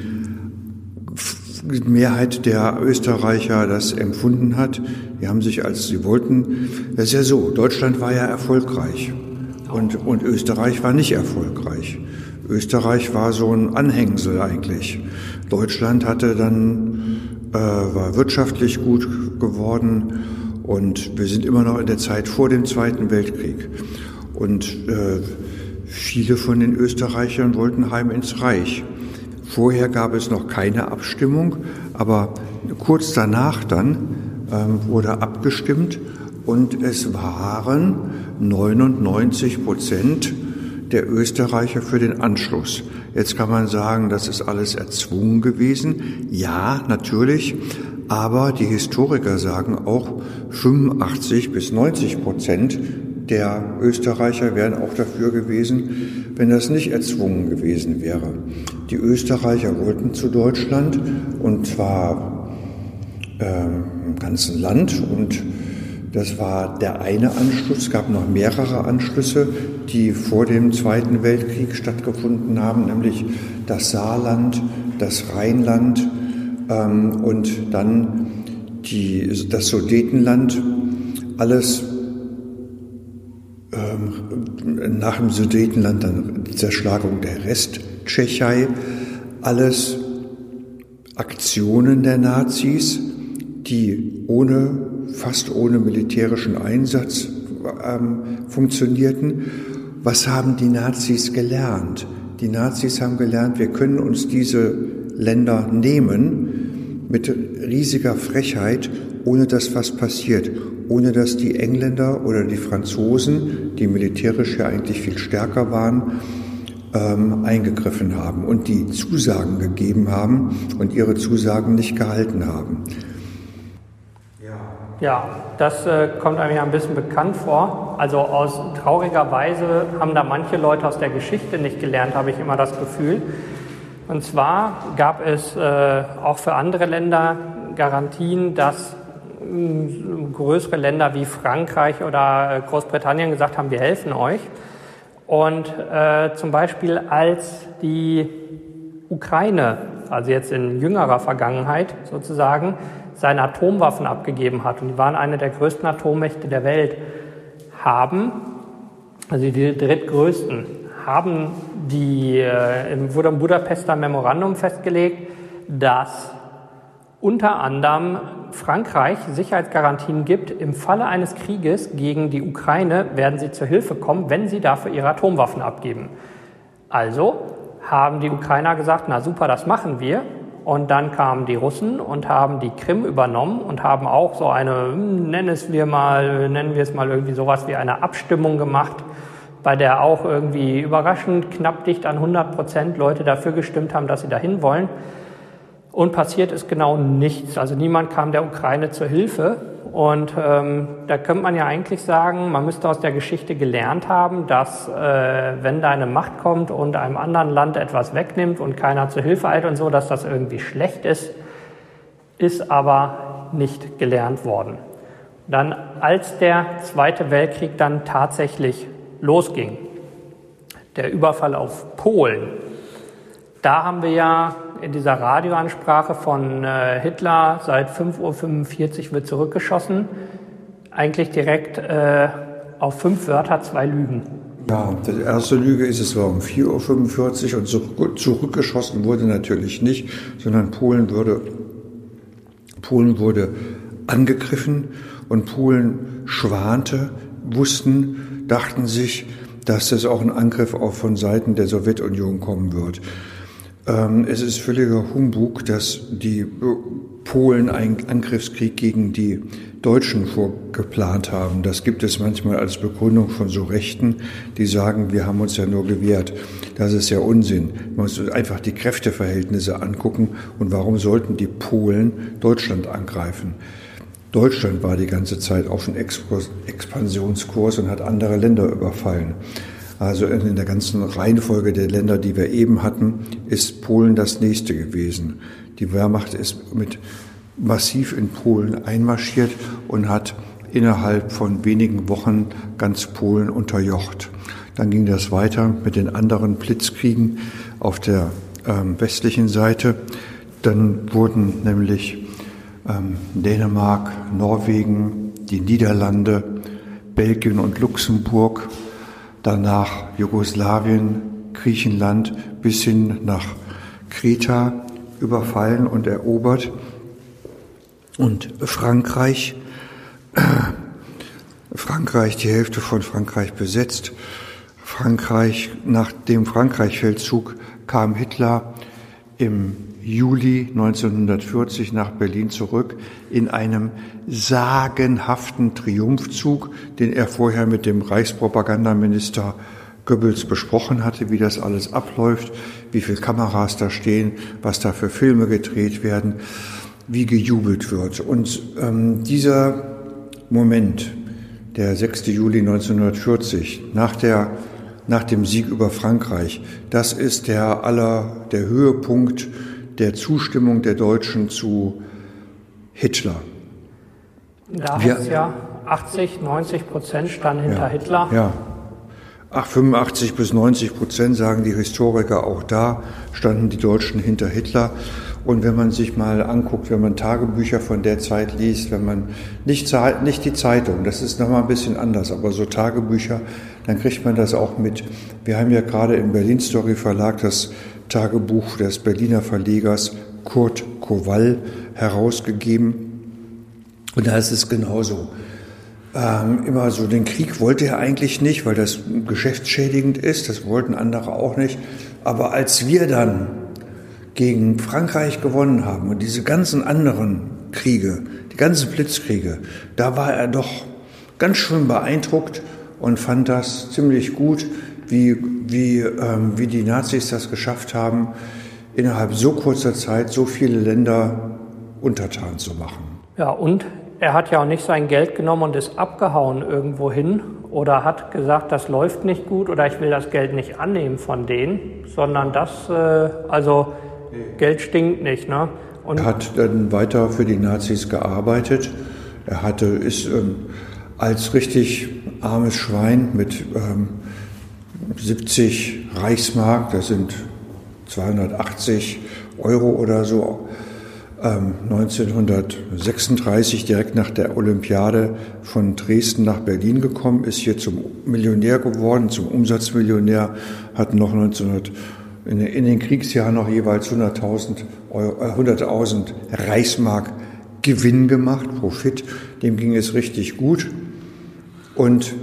Speaker 2: Mehrheit der Österreicher das empfunden hat. Die haben sich, als sie wollten, das ist ja so, Deutschland war ja erfolgreich und, und Österreich war nicht erfolgreich. Österreich war so ein Anhängsel eigentlich. Deutschland hatte dann äh, war wirtschaftlich gut geworden und wir sind immer noch in der Zeit vor dem Zweiten Weltkrieg. Und äh, viele von den Österreichern wollten heim ins Reich. Vorher gab es noch keine Abstimmung, aber kurz danach dann ähm, wurde abgestimmt und es waren 99 Prozent der Österreicher für den Anschluss. Jetzt kann man sagen, das ist alles erzwungen gewesen. Ja, natürlich. Aber die Historiker sagen auch, 85 bis 90 Prozent der Österreicher wären auch dafür gewesen, wenn das nicht erzwungen gewesen wäre. Die Österreicher wollten zu Deutschland und zwar ähm, im ganzen Land und das war der eine Anschluss. Es gab noch mehrere Anschlüsse, die vor dem Zweiten Weltkrieg stattgefunden haben, nämlich das Saarland, das Rheinland ähm, und dann die, das Sudetenland. Alles ähm, nach dem Sudetenland dann die Zerschlagung der Resttschechei. Alles Aktionen der Nazis, die ohne fast ohne militärischen Einsatz ähm, funktionierten. Was haben die Nazis gelernt? Die Nazis haben gelernt, wir können uns diese Länder nehmen mit riesiger Frechheit, ohne dass was passiert, ohne dass die Engländer oder die Franzosen, die militärisch ja eigentlich viel stärker waren, ähm, eingegriffen haben und die Zusagen gegeben haben und ihre Zusagen nicht gehalten haben.
Speaker 1: Ja, das äh, kommt einem ja ein bisschen bekannt vor. Also aus trauriger Weise haben da manche Leute aus der Geschichte nicht gelernt, habe ich immer das Gefühl. Und zwar gab es äh, auch für andere Länder Garantien, dass äh, größere Länder wie Frankreich oder äh, Großbritannien gesagt haben, wir helfen euch. Und zum Beispiel als die Ukraine, also jetzt in jüngerer Vergangenheit sozusagen, seine Atomwaffen abgegeben hat, und die waren eine der größten Atommächte der Welt, haben, also die drittgrößten, haben die, äh, wurde im Budapester Memorandum festgelegt, dass unter anderem Frankreich Sicherheitsgarantien gibt, im Falle eines Krieges gegen die Ukraine werden sie zur Hilfe kommen, wenn sie dafür ihre Atomwaffen abgeben. Also haben die Ukrainer gesagt, na super, das machen wir. Und dann kamen die Russen und haben die Krim übernommen und haben auch so eine, hm, nennen es wir mal, nennen wir es mal irgendwie sowas wie eine Abstimmung gemacht, bei der auch irgendwie überraschend knapp dicht an 100 Prozent Leute dafür gestimmt haben, dass sie dahin wollen. Und passiert ist genau nichts. Also niemand kam der Ukraine zur Hilfe. Und ähm, da könnte man ja eigentlich sagen, man müsste aus der Geschichte gelernt haben, dass äh, wenn da eine Macht kommt und einem anderen Land etwas wegnimmt und keiner zur Hilfe eilt und so, dass das irgendwie schlecht ist, ist aber nicht gelernt worden. Dann, als der Zweite Weltkrieg dann tatsächlich losging, der Überfall auf Polen, da haben wir ja in dieser Radioansprache von äh, Hitler, seit 5.45 Uhr wird zurückgeschossen, eigentlich direkt äh, auf fünf Wörter zwei Lügen.
Speaker 2: Ja, die erste Lüge ist, es war um 4.45 Uhr und zurück, zurückgeschossen wurde natürlich nicht, sondern Polen wurde, Polen wurde angegriffen und Polen schwante, wussten, dachten sich, dass es auch ein Angriff auch von Seiten der Sowjetunion kommen wird. Ähm, es ist völliger Humbug, dass die Polen einen Angriffskrieg gegen die Deutschen vorgeplant haben. Das gibt es manchmal als Begründung von so Rechten, die sagen, wir haben uns ja nur gewehrt. Das ist ja Unsinn. Man muss einfach die Kräfteverhältnisse angucken und warum sollten die Polen Deutschland angreifen? Deutschland war die ganze Zeit auf dem Expansionskurs und hat andere Länder überfallen. Also in der ganzen Reihenfolge der Länder, die wir eben hatten, ist Polen das nächste gewesen. Die Wehrmacht ist mit massiv in Polen einmarschiert und hat innerhalb von wenigen Wochen ganz Polen unterjocht. Dann ging das weiter mit den anderen Blitzkriegen auf der ähm, westlichen Seite. Dann wurden nämlich ähm, Dänemark, Norwegen, die Niederlande, Belgien und Luxemburg danach Jugoslawien, Griechenland bis hin nach Kreta überfallen und erobert und Frankreich, (clears throat) Frankreich, die Hälfte von Frankreich besetzt. Frankreich, nach dem Frankreich-Feldzug kam Hitler im Juli 1940 nach Berlin zurück in einem sagenhaften Triumphzug, den er vorher mit dem Reichspropagandaminister Goebbels besprochen hatte, wie das alles abläuft, wie viele Kameras da stehen, was da für Filme gedreht werden, wie gejubelt wird. Und ähm, dieser Moment, der 6. Juli 1940, nach der nach dem Sieg über Frankreich. Das ist der aller, der Höhepunkt der Zustimmung der Deutschen zu Hitler.
Speaker 1: Da heißt ja 80, 90 Prozent standen hinter
Speaker 2: ja,
Speaker 1: Hitler.
Speaker 2: Ja. Ach, 85 bis 90 Prozent sagen die Historiker auch da standen die Deutschen hinter Hitler. Und wenn man sich mal anguckt, wenn man Tagebücher von der Zeit liest, wenn man nicht, nicht die Zeitung, das ist nochmal ein bisschen anders, aber so Tagebücher, dann kriegt man das auch mit. Wir haben ja gerade im Berlin Story Verlag das Tagebuch des Berliner Verlegers Kurt Kowal herausgegeben. Und da ist es genauso. Ähm, immer so, den Krieg wollte er eigentlich nicht, weil das geschäftsschädigend ist. Das wollten andere auch nicht. Aber als wir dann gegen Frankreich gewonnen haben und diese ganzen anderen Kriege, die ganzen Blitzkriege, da war er doch ganz schön beeindruckt und fand das ziemlich gut, wie, wie, ähm, wie die Nazis das geschafft haben, innerhalb so kurzer Zeit so viele Länder untertan zu machen.
Speaker 1: Ja, und er hat ja auch nicht sein Geld genommen und ist abgehauen irgendwo hin oder hat gesagt, das läuft nicht gut oder ich will das Geld nicht annehmen von denen, sondern das, äh, also Geld stinkt nicht. Ne?
Speaker 2: Und er hat dann weiter für die Nazis gearbeitet. Er hatte, ist ähm, als richtig armes Schwein mit ähm, 70 Reichsmark, das sind 280 Euro oder so, 1936 ähm, direkt nach der Olympiade von Dresden nach Berlin gekommen, ist hier zum Millionär geworden, zum Umsatzmillionär, hat noch 1900 in, den Kriegsjahren noch jeweils 100.000 100 äh, Reichsmark Gewinn gemacht, Profit. Dem ging es richtig gut. Und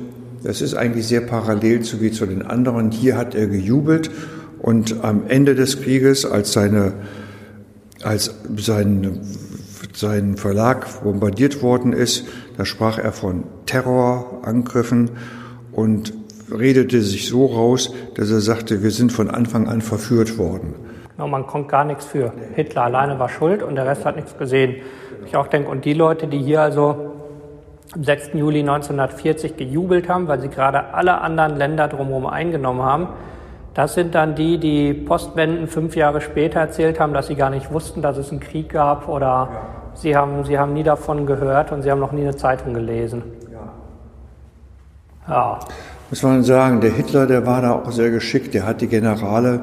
Speaker 2: das ist eigentlich sehr parallel zu wie zu den anderen. Hier hat er gejubelt und am Ende des Krieges, als seine, als sein, sein Verlag bombardiert worden ist, da sprach er von Terrorangriffen und redete sich so raus, dass er sagte, wir sind von Anfang an verführt worden.
Speaker 1: man konnte gar nichts für. Hitler alleine war schuld und der Rest hat nichts gesehen. Ich auch denke, und die Leute, die hier also am 6. Juli 1940 gejubelt haben, weil sie gerade alle anderen Länder drumherum eingenommen haben, das sind dann die, die Postwenden fünf Jahre später erzählt haben, dass sie gar nicht wussten, dass es einen Krieg gab oder ja. sie, haben, sie haben nie davon gehört und sie haben noch nie eine Zeitung gelesen.
Speaker 2: Ja. ja. Muss man sagen, der Hitler, der war da auch sehr geschickt. Der hat die Generale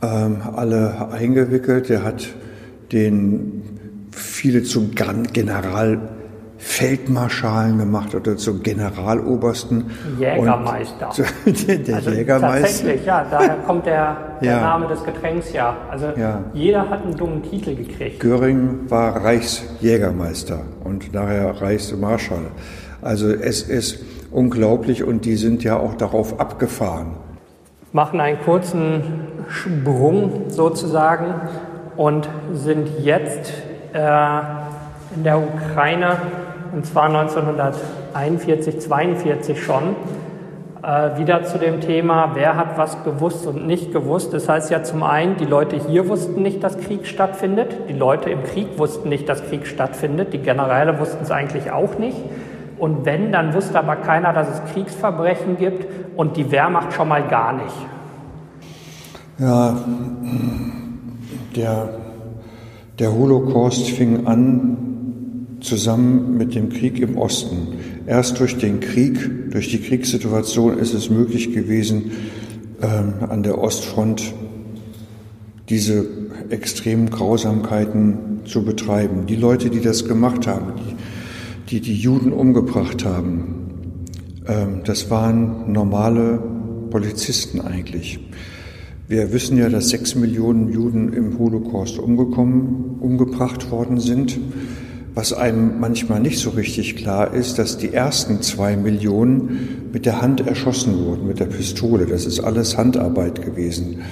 Speaker 2: ähm, alle eingewickelt. Der hat den viele zum General Feldmarschalen gemacht oder zum Generalobersten.
Speaker 1: Jägermeister.
Speaker 2: Und, (laughs) der also Jägermeister.
Speaker 1: Tatsächlich, ja, daher (laughs) kommt der, der ja. Name des Getränks ja. Also ja. jeder hat einen dummen Titel gekriegt.
Speaker 2: Göring war Reichsjägermeister und daher Reichsmarschall. Also es ist unglaublich und die sind ja auch darauf abgefahren.
Speaker 1: Machen einen kurzen Sprung sozusagen und sind jetzt äh, in der Ukraine und zwar 1941, 42 schon, äh, wieder zu dem Thema, wer hat was gewusst und nicht gewusst. Das heißt ja zum einen, die Leute hier wussten nicht, dass Krieg stattfindet, die Leute im Krieg wussten nicht, dass Krieg stattfindet, die Generäle wussten es eigentlich auch nicht. Und wenn, dann wusste aber keiner, dass es Kriegsverbrechen gibt und die Wehrmacht schon mal gar nicht.
Speaker 2: Ja, der, der Holocaust fing an zusammen mit dem Krieg im Osten. Erst durch den Krieg, durch die Kriegssituation ist es möglich gewesen, ähm, an der Ostfront diese extremen Grausamkeiten zu betreiben. Die Leute, die das gemacht haben, die die, die Juden umgebracht haben, ähm, das waren normale Polizisten eigentlich. Wir wissen ja, dass sechs Millionen Juden im Holocaust umgekommen, umgebracht worden sind. Was einem manchmal nicht so richtig klar ist, dass die ersten zwei Millionen mit der Hand erschossen wurden, mit der Pistole. Das ist alles Handarbeit gewesen.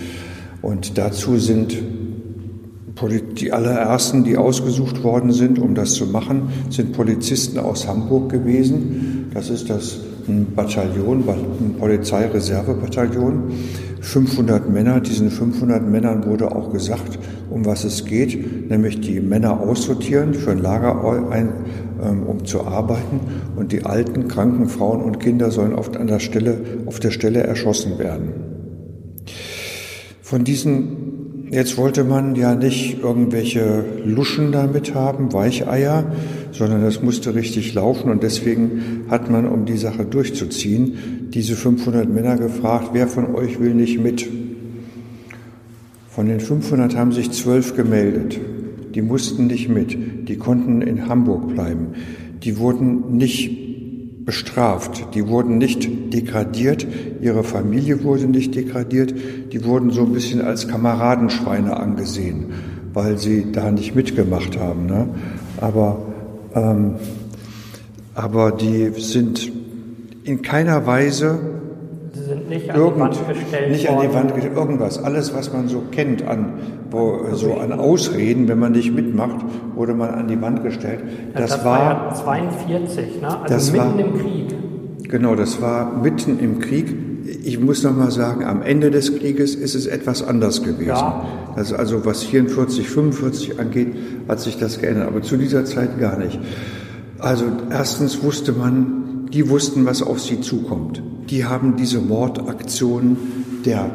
Speaker 2: Und dazu sind die allerersten, die ausgesucht worden sind, um das zu machen, sind Polizisten aus Hamburg gewesen. Das ist das ein Bataillon, ein Polizeireservebataillon. 500 Männer. Diesen 500 Männern wurde auch gesagt, um was es geht, nämlich die Männer aussortieren für ein Lager, ein, ähm, um zu arbeiten. Und die alten, kranken Frauen und Kinder sollen oft an der Stelle, auf der Stelle erschossen werden. Von diesen Jetzt wollte man ja nicht irgendwelche Luschen damit haben, Weicheier, sondern es musste richtig laufen und deswegen hat man, um die Sache durchzuziehen, diese 500 Männer gefragt, wer von euch will nicht mit? Von den 500 haben sich zwölf gemeldet. Die mussten nicht mit. Die konnten in Hamburg bleiben. Die wurden nicht bestraft. Die wurden nicht degradiert, ihre Familie wurde nicht degradiert, die wurden so ein bisschen als Kameradenschweine angesehen, weil sie da nicht mitgemacht haben. Ne? Aber, ähm, aber die sind in keiner Weise
Speaker 1: sind nicht an Irgend, die Wand gestellt
Speaker 2: Nicht an die Wand gestellt, irgendwas. Alles, was man so kennt an, wo, so an Ausreden, wenn man nicht mitmacht, wurde man an die Wand gestellt.
Speaker 1: Das, das war, ja 42, ne? also mitten war, im Krieg.
Speaker 2: Genau, das war mitten im Krieg. Ich muss noch mal sagen, am Ende des Krieges ist es etwas anders gewesen. Ja. Das also was 44, 45 angeht, hat sich das geändert, aber zu dieser Zeit gar nicht. Also erstens wusste man, die wussten, was auf sie zukommt. Die haben diese Mordaktion der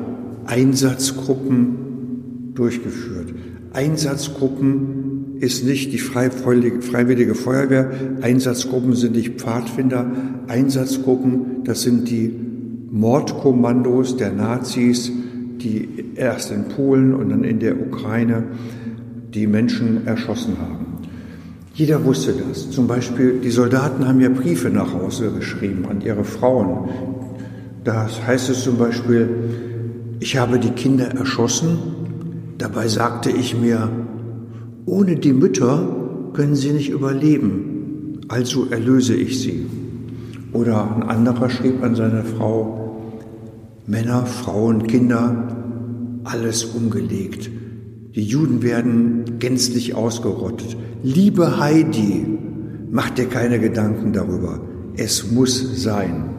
Speaker 2: Einsatzgruppen durchgeführt. Einsatzgruppen ist nicht die freiwillige Feuerwehr, Einsatzgruppen sind nicht Pfadfinder, Einsatzgruppen, das sind die Mordkommandos der Nazis, die erst in Polen und dann in der Ukraine die Menschen erschossen haben. Jeder wusste das. Zum Beispiel, die Soldaten haben ja Briefe nach Hause geschrieben an ihre Frauen. Da heißt es zum Beispiel, ich habe die Kinder erschossen, dabei sagte ich mir, ohne die Mütter können sie nicht überleben, also erlöse ich sie. Oder ein anderer schrieb an seine Frau, Männer, Frauen, Kinder, alles umgelegt. Die Juden werden gänzlich ausgerottet. Liebe Heidi, mach dir keine Gedanken darüber. Es muss sein.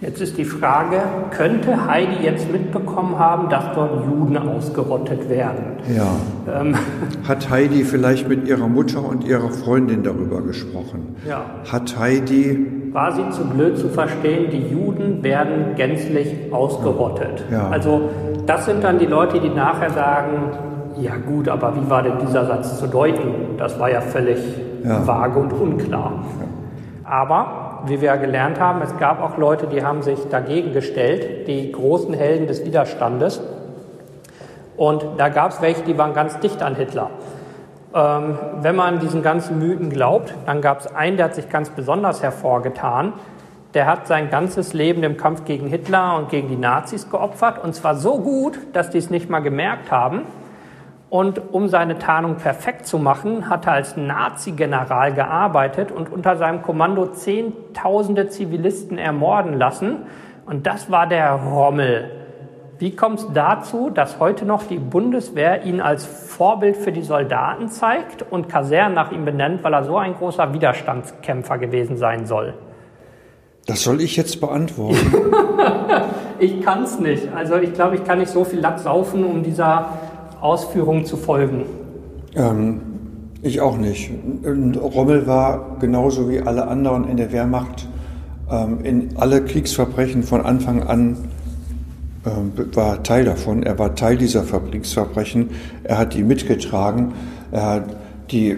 Speaker 1: Jetzt ist die Frage, könnte Heidi jetzt mitbekommen haben, dass dort Juden ausgerottet werden?
Speaker 2: Ja. Ähm. (laughs) Hat Heidi vielleicht mit ihrer Mutter und ihrer Freundin darüber gesprochen?
Speaker 1: Ja.
Speaker 2: Hat Heidi.
Speaker 1: War sie zu blöd zu verstehen, die Juden werden gänzlich ausgerottet?
Speaker 2: Ja.
Speaker 1: Also, das sind dann die Leute, die nachher sagen, ja gut, aber wie war denn dieser Satz zu deuten? Das war ja völlig ja. vage und unklar. Ja. Aber wie wir ja gelernt haben, es gab auch Leute, die haben sich dagegen gestellt, die großen Helden des Widerstandes. Und da gab es welche, die waren ganz dicht an Hitler. Ähm, wenn man diesen ganzen Mythen glaubt, dann gab es einen, der hat sich ganz besonders hervorgetan. Der hat sein ganzes Leben dem Kampf gegen Hitler und gegen die Nazis geopfert. Und zwar so gut, dass die es nicht mal gemerkt haben. Und um seine Tarnung perfekt zu machen, hat er als Nazi-General gearbeitet und unter seinem Kommando Zehntausende Zivilisten ermorden lassen. Und das war der Rommel. Wie kommt es dazu, dass heute noch die Bundeswehr ihn als Vorbild für die Soldaten zeigt und Kasernen nach ihm benennt, weil er so ein großer Widerstandskämpfer gewesen sein soll?
Speaker 2: Das soll ich jetzt beantworten. (laughs)
Speaker 1: ich kann es nicht. Also ich glaube, ich kann nicht so viel Lack saufen, um dieser Ausführungen zu folgen?
Speaker 2: Ähm, ich auch nicht. Rommel war genauso wie alle anderen in der Wehrmacht ähm, in alle Kriegsverbrechen von Anfang an äh, war Teil davon. Er war Teil dieser Kriegsverbrechen. Er hat die mitgetragen. Er hat die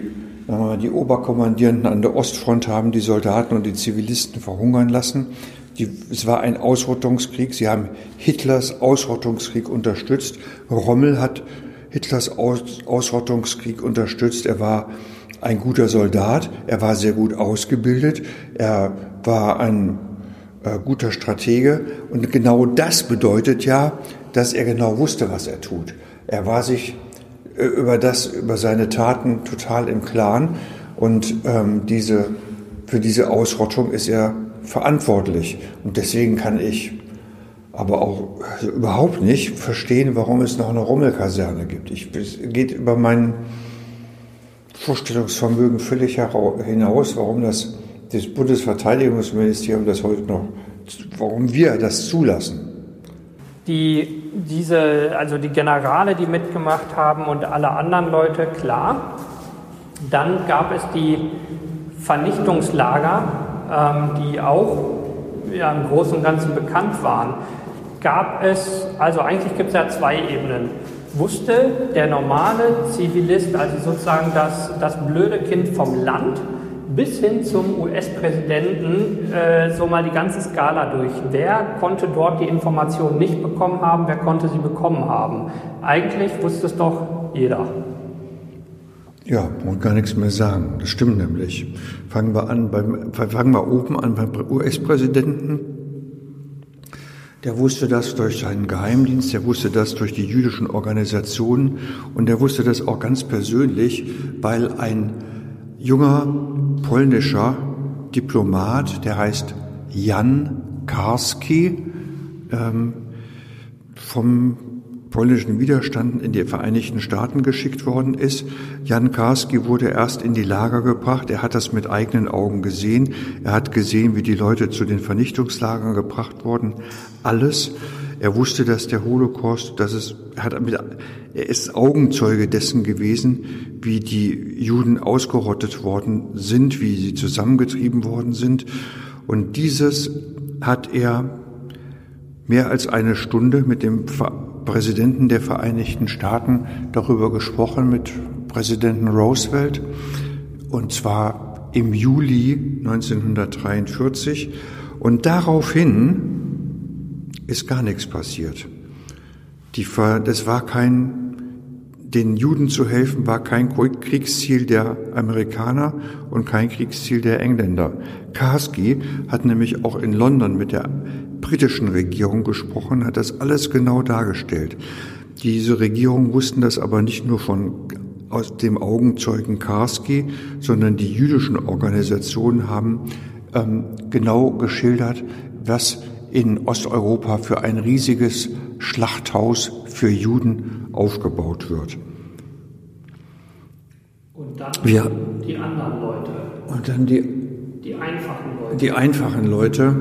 Speaker 2: die Oberkommandierenden an der Ostfront haben die Soldaten und die Zivilisten verhungern lassen. Die, es war ein Ausrottungskrieg. Sie haben Hitlers Ausrottungskrieg unterstützt. Rommel hat Hitlers Aus Ausrottungskrieg unterstützt. Er war ein guter Soldat, er war sehr gut ausgebildet, er war ein äh, guter Stratege. Und genau das bedeutet ja, dass er genau wusste, was er tut. Er war sich äh, über das, über seine Taten total im Klaren. Und ähm, diese, für diese Ausrottung ist er verantwortlich. Und deswegen kann ich aber auch also überhaupt nicht verstehen, warum es noch eine Rommelkaserne gibt. Ich, es geht über mein Vorstellungsvermögen völlig hinaus, warum das, das Bundesverteidigungsministerium das heute noch, warum wir das zulassen.
Speaker 1: Die, diese, also die Generale, die mitgemacht haben und alle anderen Leute, klar. Dann gab es die Vernichtungslager, ähm, die auch ja, im Großen und Ganzen bekannt waren gab es, also eigentlich gibt es ja zwei Ebenen. Wusste der normale Zivilist, also sozusagen das, das blöde Kind vom Land, bis hin zum US-Präsidenten äh, so mal die ganze Skala durch. Wer konnte dort die Informationen nicht bekommen haben, wer konnte sie bekommen haben? Eigentlich wusste es doch jeder.
Speaker 2: Ja, und gar nichts mehr sagen. Das stimmt nämlich. Fangen wir an beim, fangen wir oben an beim US-Präsidenten. Der wusste das durch seinen Geheimdienst, der wusste das durch die jüdischen Organisationen und der wusste das auch ganz persönlich, weil ein junger polnischer Diplomat, der heißt Jan Karski, ähm, vom polnischen Widerstand in die Vereinigten Staaten geschickt worden ist. Jan Karski wurde erst in die Lager gebracht. Er hat das mit eigenen Augen gesehen. Er hat gesehen, wie die Leute zu den Vernichtungslagern gebracht wurden. Alles. Er wusste, dass der Holocaust, dass es, er, hat mit, er ist Augenzeuge dessen gewesen, wie die Juden ausgerottet worden sind, wie sie zusammengetrieben worden sind. Und dieses hat er mehr als eine Stunde mit dem Präsidenten der Vereinigten Staaten darüber gesprochen, mit Präsidenten Roosevelt, und zwar im Juli 1943. Und daraufhin ist gar nichts passiert. Die, das war kein, den Juden zu helfen, war kein Kriegsziel der Amerikaner und kein Kriegsziel der Engländer. Karski hat nämlich auch in London mit der britischen Regierung gesprochen, hat das alles genau dargestellt. Diese Regierung wussten das aber nicht nur von aus dem Augenzeugen Karski, sondern die jüdischen Organisationen haben ähm, genau geschildert, was in Osteuropa für ein riesiges Schlachthaus für Juden aufgebaut wird.
Speaker 1: Und dann Wir, die anderen Leute.
Speaker 2: Und dann die,
Speaker 1: die einfachen Leute.
Speaker 2: Die einfachen Leute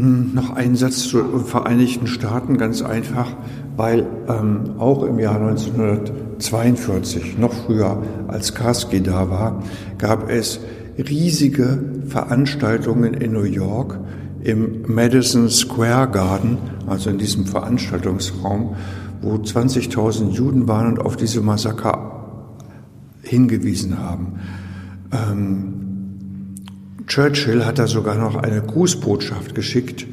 Speaker 2: noch ein Satz zu den Vereinigten Staaten, ganz einfach, weil ähm, auch im Jahr 1942, noch früher als Karski da war, gab es riesige Veranstaltungen in New York im Madison Square Garden, also in diesem Veranstaltungsraum, wo 20.000 Juden waren und auf diese Massaker hingewiesen haben. Ähm, Churchill hat da sogar noch eine Grußbotschaft geschickt,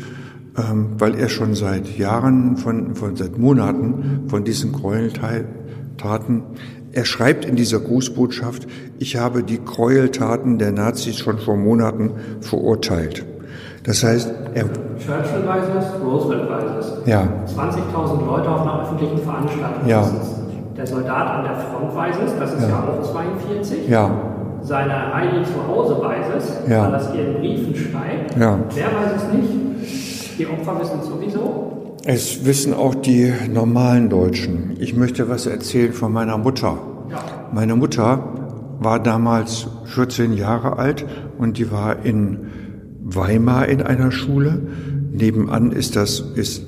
Speaker 2: ähm, weil er schon seit Jahren, von, von seit Monaten von diesen Gräueltaten, er schreibt in dieser Grußbotschaft, ich habe die Gräueltaten der Nazis schon vor Monaten verurteilt. Das heißt, er.
Speaker 1: Churchill weiß es, Roosevelt weiß es.
Speaker 2: Ja.
Speaker 1: 20.000 Leute auf einer öffentlichen Veranstaltung.
Speaker 2: Ja.
Speaker 1: Der Soldat an der Front weiß es, das ist ja, ja auch 42.
Speaker 2: Ja
Speaker 1: seine Heidi zu Hause weiß es, ja. weil das ihr in Briefen schreibt.
Speaker 2: Ja.
Speaker 1: Wer weiß es nicht? Die Opfer wissen es sowieso.
Speaker 2: Es wissen auch die normalen Deutschen. Ich möchte was erzählen von meiner Mutter. Ja. Meine Mutter war damals 14 Jahre alt und die war in Weimar in einer Schule. Nebenan ist das ist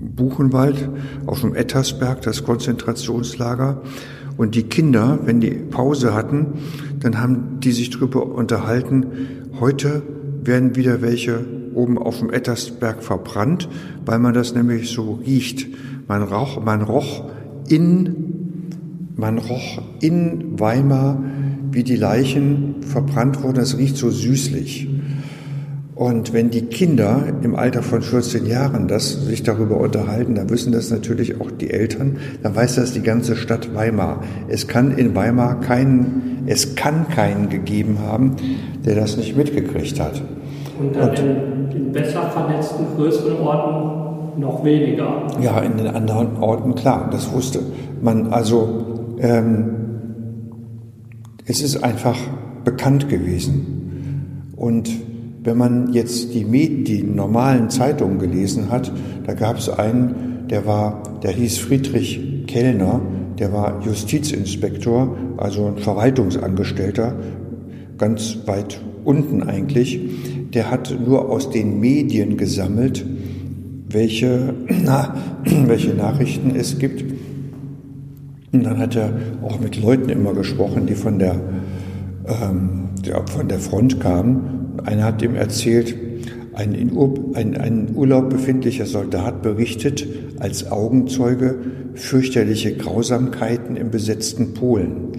Speaker 2: Buchenwald auf dem Ettersberg, das Konzentrationslager. Und die Kinder, wenn die Pause hatten, dann haben die sich darüber unterhalten, heute werden wieder welche oben auf dem Ettersberg verbrannt, weil man das nämlich so riecht. Man roch, man roch in, man roch in Weimar, wie die Leichen verbrannt wurden. Es riecht so süßlich. Und wenn die Kinder im Alter von 14 Jahren das, sich darüber unterhalten, dann wissen das natürlich auch die Eltern, dann weiß das die ganze Stadt Weimar. Es kann in Weimar keinen, es kann keinen gegeben haben, der das nicht mitgekriegt hat.
Speaker 1: Und dann in, in besser vernetzten größeren Orten noch weniger.
Speaker 2: Ja, in den anderen Orten klar, das wusste man. Also ähm, es ist einfach bekannt gewesen. Und wenn man jetzt die, die normalen Zeitungen gelesen hat, da gab es einen, der war, der hieß Friedrich Kellner, der war Justizinspektor, also ein Verwaltungsangestellter, ganz weit unten eigentlich. Der hat nur aus den Medien gesammelt, welche, (clears throat) na, (clears throat) welche Nachrichten es gibt. Und dann hat er auch mit Leuten immer gesprochen, die von der, ähm, von der Front kamen einer hat ihm erzählt, ein in Ur ein, ein Urlaub befindlicher Soldat berichtet als Augenzeuge fürchterliche Grausamkeiten im besetzten Polen.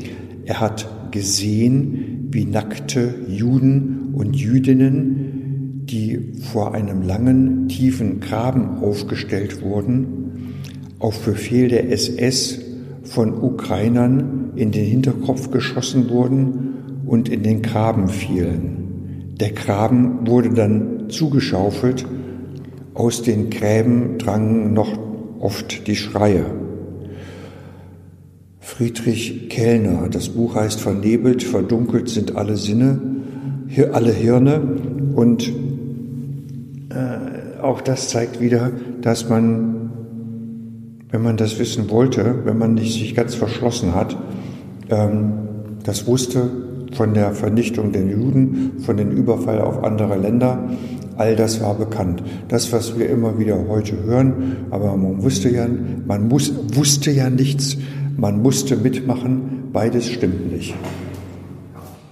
Speaker 2: Er hat gesehen, wie nackte Juden und Jüdinnen, die vor einem langen, tiefen Graben aufgestellt wurden, auf Befehl der SS von Ukrainern in den Hinterkopf geschossen wurden und in den Graben fielen. Der Graben wurde dann zugeschaufelt, aus den Gräben drangen noch oft die Schreie. Friedrich Kellner, das Buch heißt Vernebelt, verdunkelt sind alle Sinne, alle Hirne und äh, auch das zeigt wieder, dass man, wenn man das wissen wollte, wenn man nicht sich ganz verschlossen hat, ähm, das wusste, von der Vernichtung der Juden, von den Überfall auf andere Länder. All das war bekannt. Das, was wir immer wieder heute hören, aber man wusste ja, man muss, wusste ja nichts, man musste mitmachen, beides stimmt nicht.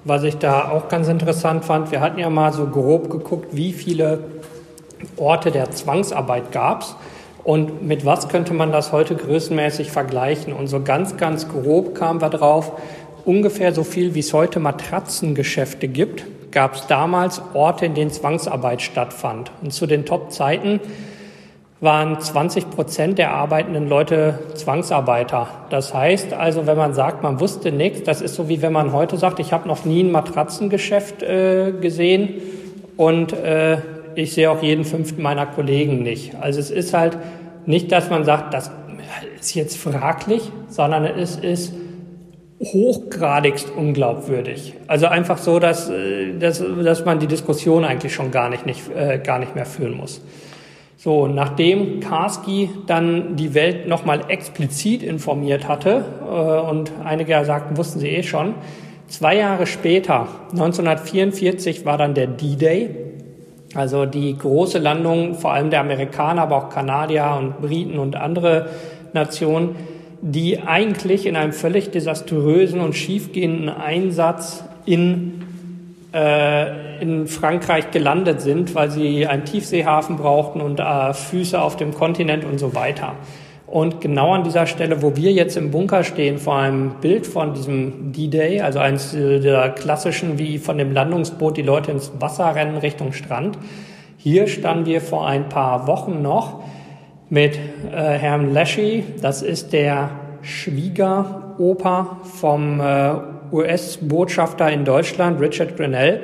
Speaker 1: Was ich da auch ganz interessant fand, wir hatten ja mal so grob geguckt, wie viele Orte der Zwangsarbeit gab es und mit was könnte man das heute größenmäßig vergleichen. Und so ganz, ganz grob kamen wir drauf, ungefähr so viel, wie es heute Matratzengeschäfte gibt, gab es damals Orte, in denen Zwangsarbeit stattfand. Und zu den Top-Zeiten waren 20 Prozent der arbeitenden Leute Zwangsarbeiter. Das heißt also, wenn man sagt, man wusste nichts, das ist so wie wenn man heute sagt, ich habe noch nie ein Matratzengeschäft äh, gesehen und äh, ich sehe auch jeden fünften meiner Kollegen nicht. Also es ist halt nicht, dass man sagt, das ist jetzt fraglich, sondern es ist hochgradigst unglaubwürdig. Also einfach so, dass, äh, dass, dass man die Diskussion eigentlich schon gar nicht, nicht, äh, gar nicht mehr führen muss. So, nachdem Karski dann die Welt nochmal explizit informiert hatte, äh, und einige sagten, wussten sie eh schon, zwei Jahre später, 1944, war dann der D-Day. Also die große Landung, vor allem der Amerikaner, aber auch Kanadier und Briten und andere Nationen, die eigentlich in einem völlig desaströsen und schiefgehenden Einsatz in, äh, in Frankreich gelandet sind, weil sie einen Tiefseehafen brauchten und äh, Füße auf dem Kontinent und so weiter. Und genau an dieser Stelle, wo wir jetzt im Bunker stehen, vor einem Bild von diesem D-Day, also eines der klassischen, wie von dem Landungsboot die Leute ins Wasser rennen Richtung Strand. Hier standen wir vor ein paar Wochen noch mit äh, Herrn Lashy. Das ist der Schwiegeroper vom äh, US-Botschafter in Deutschland, Richard Grinnell.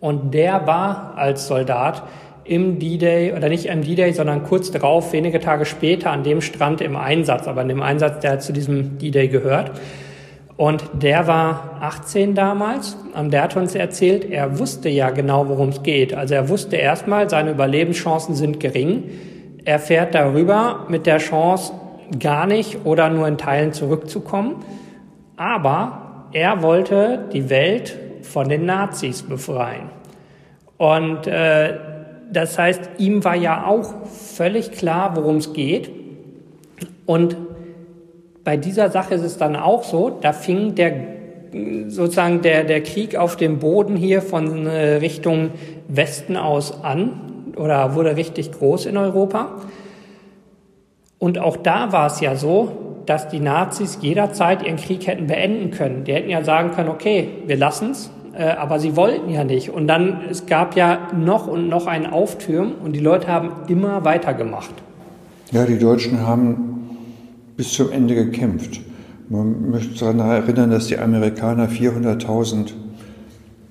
Speaker 1: Und der war als Soldat im D-Day oder nicht im D-Day, sondern kurz darauf, wenige Tage später an dem Strand im Einsatz, aber in dem Einsatz, der zu diesem D-Day gehört. Und der war 18 damals und der hat uns erzählt, er wusste ja genau, worum es geht. Also er wusste erstmal, seine Überlebenschancen sind gering. Er fährt darüber mit der Chance, gar nicht oder nur in Teilen zurückzukommen. Aber er wollte die Welt von den Nazis befreien. Und äh, das heißt, ihm war ja auch völlig klar, worum es geht. Und bei dieser Sache ist es dann auch so, da fing der sozusagen der, der Krieg auf dem Boden hier von äh, Richtung Westen aus an oder wurde richtig groß in Europa. Und auch da war es ja so, dass die Nazis jederzeit ihren Krieg hätten beenden können. Die hätten ja sagen können, okay, wir lassen es, äh, aber sie wollten ja nicht. Und dann, es gab ja noch und noch ein Auftürmen und die Leute haben immer weitergemacht.
Speaker 2: Ja, die Deutschen haben bis zum Ende gekämpft. Man möchte daran erinnern, dass die Amerikaner 400.000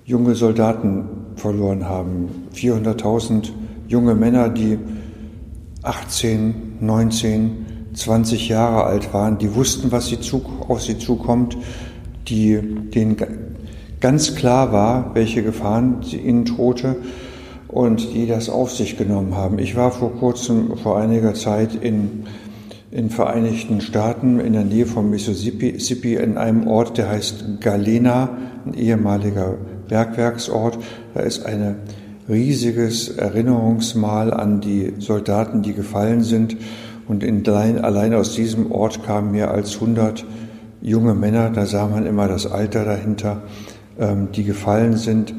Speaker 2: junge Soldaten verloren haben. 400.000 junge Männer, die 18, 19, 20 Jahre alt waren, die wussten, was sie zu, auf sie zukommt, die, denen ganz klar war, welche Gefahren ihnen drohte und die das auf sich genommen haben. Ich war vor kurzem, vor einiger Zeit in in Vereinigten Staaten in der Nähe von Mississippi in einem Ort, der heißt Galena, ein ehemaliger Bergwerksort. Da ist ein riesiges Erinnerungsmal an die Soldaten, die gefallen sind. Und in, allein aus diesem Ort kamen mehr als 100 junge Männer, da sah man immer das Alter dahinter, ähm, die gefallen sind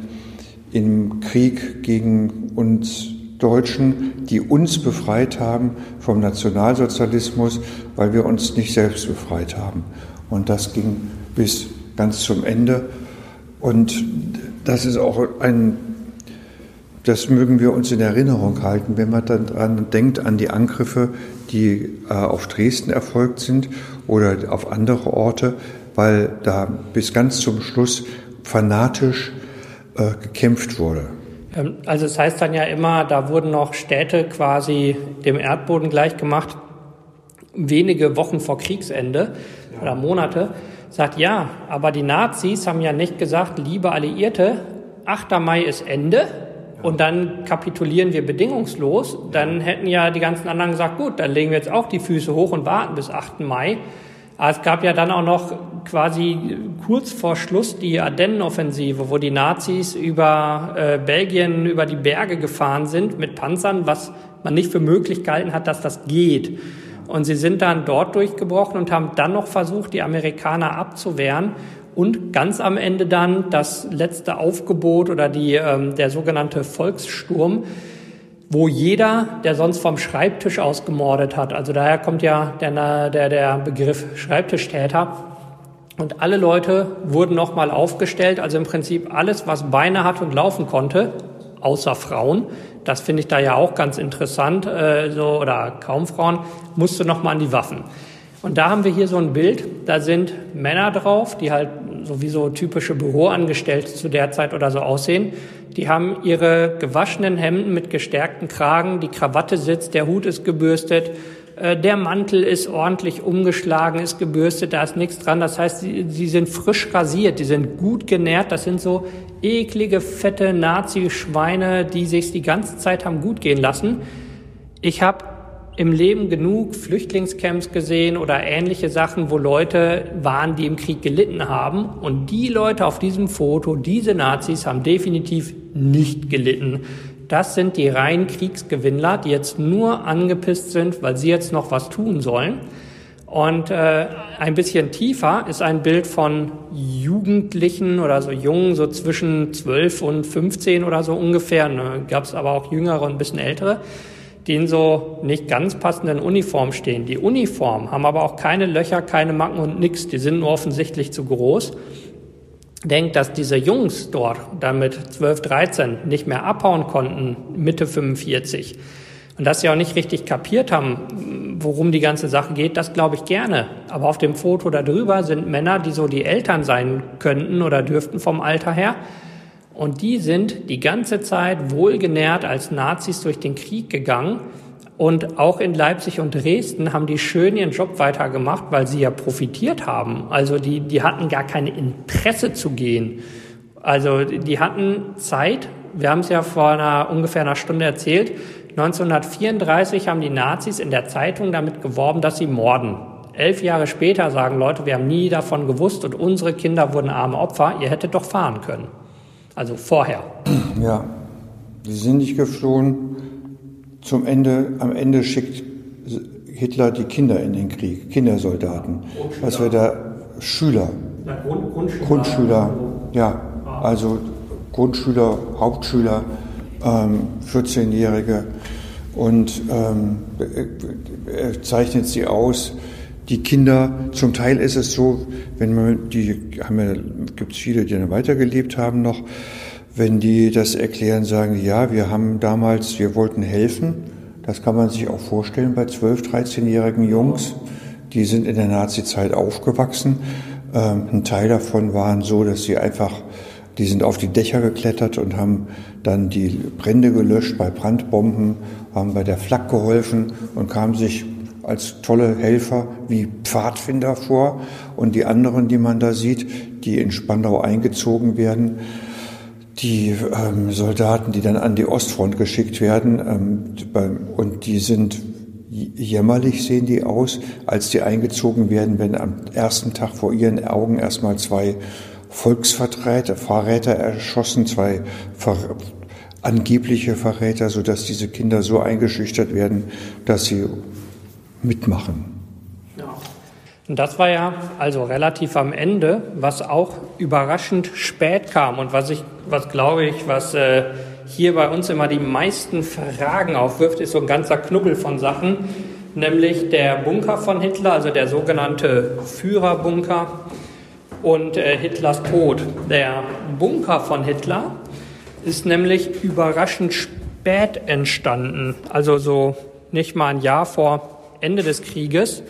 Speaker 2: im Krieg gegen uns Deutschen, die uns befreit haben vom Nationalsozialismus, weil wir uns nicht selbst befreit haben. Und das ging bis ganz zum Ende. Und das ist auch ein, das mögen wir uns in Erinnerung halten, wenn man dann dran denkt an die Angriffe, die äh, auf Dresden erfolgt sind oder auf andere Orte, weil da bis ganz zum Schluss fanatisch äh, gekämpft wurde.
Speaker 1: Ähm, also es heißt dann ja immer, da wurden noch Städte quasi dem Erdboden gleichgemacht, wenige Wochen vor Kriegsende ja. oder Monate. Sagt ja, aber die Nazis haben ja nicht gesagt, liebe Alliierte, 8. Mai ist Ende und dann kapitulieren wir bedingungslos. Dann hätten ja die ganzen anderen gesagt, gut, dann legen wir jetzt auch die Füße hoch und warten bis 8. Mai. Aber es gab ja dann auch noch quasi kurz vor Schluss die Ardennenoffensive, wo die Nazis über äh, Belgien, über die Berge gefahren sind mit Panzern, was man nicht für möglich gehalten hat, dass das geht. Und sie sind dann dort durchgebrochen und haben dann noch versucht, die Amerikaner abzuwehren und ganz am Ende dann das letzte Aufgebot oder die, ähm, der sogenannte Volkssturm, wo jeder, der sonst vom Schreibtisch aus gemordet hat, also daher kommt ja der, der, der Begriff Schreibtischtäter, und alle Leute wurden nochmal aufgestellt, also im Prinzip alles, was Beine hat und laufen konnte, außer Frauen, das finde ich da ja auch ganz interessant, äh, so, oder kaum Frauen, musste nochmal an die Waffen. Und da haben wir hier so ein Bild, da sind Männer drauf, die halt sowieso typische Büroangestellte zu der Zeit oder so aussehen. Die haben ihre gewaschenen Hemden mit gestärkten Kragen, die Krawatte sitzt, der Hut ist gebürstet, äh, der Mantel ist ordentlich umgeschlagen, ist gebürstet, da ist nichts dran. Das heißt, sie, sind frisch rasiert, die sind gut genährt. Das sind so eklige, fette Nazi-Schweine, die sich die ganze Zeit haben gut gehen lassen. Ich habe im Leben genug Flüchtlingscamps gesehen oder ähnliche Sachen, wo Leute waren, die im Krieg gelitten haben. Und die Leute auf diesem Foto, diese Nazis, haben definitiv nicht gelitten. Das sind die reinen Kriegsgewinnler, die jetzt nur angepisst sind, weil sie jetzt noch was tun sollen. Und äh, ein bisschen tiefer ist ein Bild von Jugendlichen oder so Jungen, so zwischen 12 und 15 oder so ungefähr. Ne, Gab es aber auch jüngere und ein bisschen ältere, die in so nicht ganz passenden Uniformen stehen. Die Uniformen haben aber auch keine Löcher, keine Macken und nix. Die sind nur offensichtlich zu groß. Denkt, dass diese Jungs dort damit 12, 13 nicht mehr abhauen konnten, Mitte 45 und dass sie auch nicht richtig kapiert haben, worum die ganze Sache geht, das glaube ich gerne. Aber auf dem Foto darüber sind Männer, die so die Eltern sein könnten oder dürften vom Alter her. Und die sind die ganze Zeit wohlgenährt als Nazis durch den Krieg gegangen. Und auch in Leipzig und Dresden haben die schön ihren Job weitergemacht, weil sie ja profitiert haben. Also die, die hatten gar kein Interesse zu gehen. Also die hatten Zeit. Wir haben es ja vor einer, ungefähr einer Stunde erzählt 1934 haben die Nazis in der Zeitung damit geworben, dass sie morden. Elf Jahre später sagen Leute, wir haben nie davon gewusst und unsere Kinder wurden arme Opfer, ihr hättet doch fahren können. Also vorher.
Speaker 2: Ja, sie sind nicht geflohen. Zum Ende, am Ende schickt Hitler die Kinder in den Krieg, Kindersoldaten. Was wir da, Schüler. Na, Grund, Grundschüler. Grundschüler, ja. Also Grundschüler, Hauptschüler ähm, 14-Jährige und ähm, er zeichnet sie aus. Die Kinder, zum Teil ist es so, wenn man die haben ja, gibt es viele, die dann weitergelebt haben noch, wenn die das erklären, sagen, ja, wir haben damals, wir wollten helfen. Das kann man sich auch vorstellen bei 12, 13-jährigen Jungs. Die sind in der Nazi-Zeit aufgewachsen. Ähm, ein Teil davon waren so, dass sie einfach die sind auf die Dächer geklettert und haben dann die Brände gelöscht bei Brandbomben, haben bei der Flak geholfen und kamen sich als tolle Helfer wie Pfadfinder vor. Und die anderen, die man da sieht, die in Spandau eingezogen werden, die ähm, Soldaten, die dann an die Ostfront geschickt werden, ähm, und die sind jämmerlich sehen die aus, als die eingezogen werden, wenn am ersten Tag vor ihren Augen erstmal zwei Volksvertreter, Verräter erschossen, zwei Ver angebliche Verräter, sodass diese Kinder so eingeschüchtert werden, dass sie mitmachen.
Speaker 1: Und das war ja also relativ am Ende, was auch überraschend spät kam und was ich, was glaube ich, was äh, hier bei uns immer die meisten Fragen aufwirft, ist so ein ganzer Knubbel von Sachen, nämlich der Bunker von Hitler, also der sogenannte Führerbunker und äh, Hitlers Tod. Der Bunker von Hitler ist nämlich überraschend spät entstanden, also so nicht mal ein Jahr vor Ende des Krieges.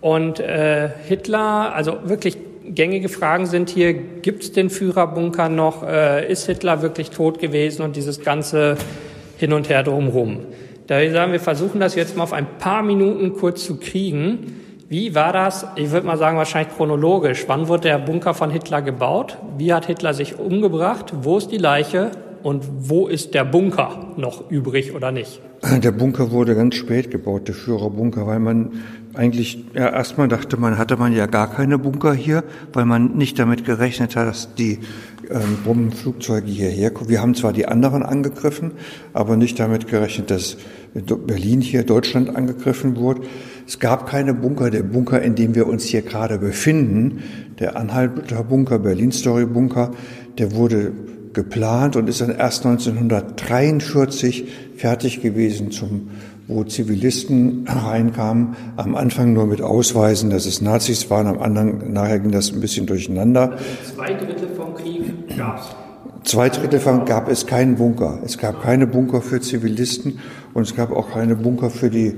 Speaker 1: Und äh, Hitler, also wirklich gängige Fragen sind hier, gibt es den Führerbunker noch? Äh, ist Hitler wirklich tot gewesen und dieses ganze Hin und Her drumherum? Da ich sagen, wir versuchen das jetzt mal auf ein paar Minuten kurz zu kriegen. Wie war das? Ich würde mal sagen, wahrscheinlich chronologisch. Wann wurde der Bunker von Hitler gebaut? Wie hat Hitler sich umgebracht? Wo ist die Leiche? Und wo ist der Bunker noch übrig oder nicht?
Speaker 2: Der Bunker wurde ganz spät gebaut, der Führerbunker, weil man eigentlich, ja, erstmal dachte man, hatte man ja gar keine Bunker hier, weil man nicht damit gerechnet hat, dass die ähm, Bombenflugzeuge hierher kommen. Wir haben zwar die anderen angegriffen, aber nicht damit gerechnet, dass Berlin hier, Deutschland angegriffen wurde. Es gab keine Bunker. Der Bunker, in dem wir uns hier gerade befinden, der Anhalter Bunker, Berlin Story Bunker, der wurde geplant und ist dann erst 1943 fertig gewesen, zum, wo Zivilisten reinkamen. Am Anfang nur mit Ausweisen, dass es Nazis waren, am anderen, nachher ging das ein bisschen durcheinander.
Speaker 1: Also zwei Drittel vom Krieg gab's.
Speaker 2: Zwei Drittel von gab es keinen Bunker. Es gab keine Bunker für Zivilisten und es gab auch keine Bunker für die,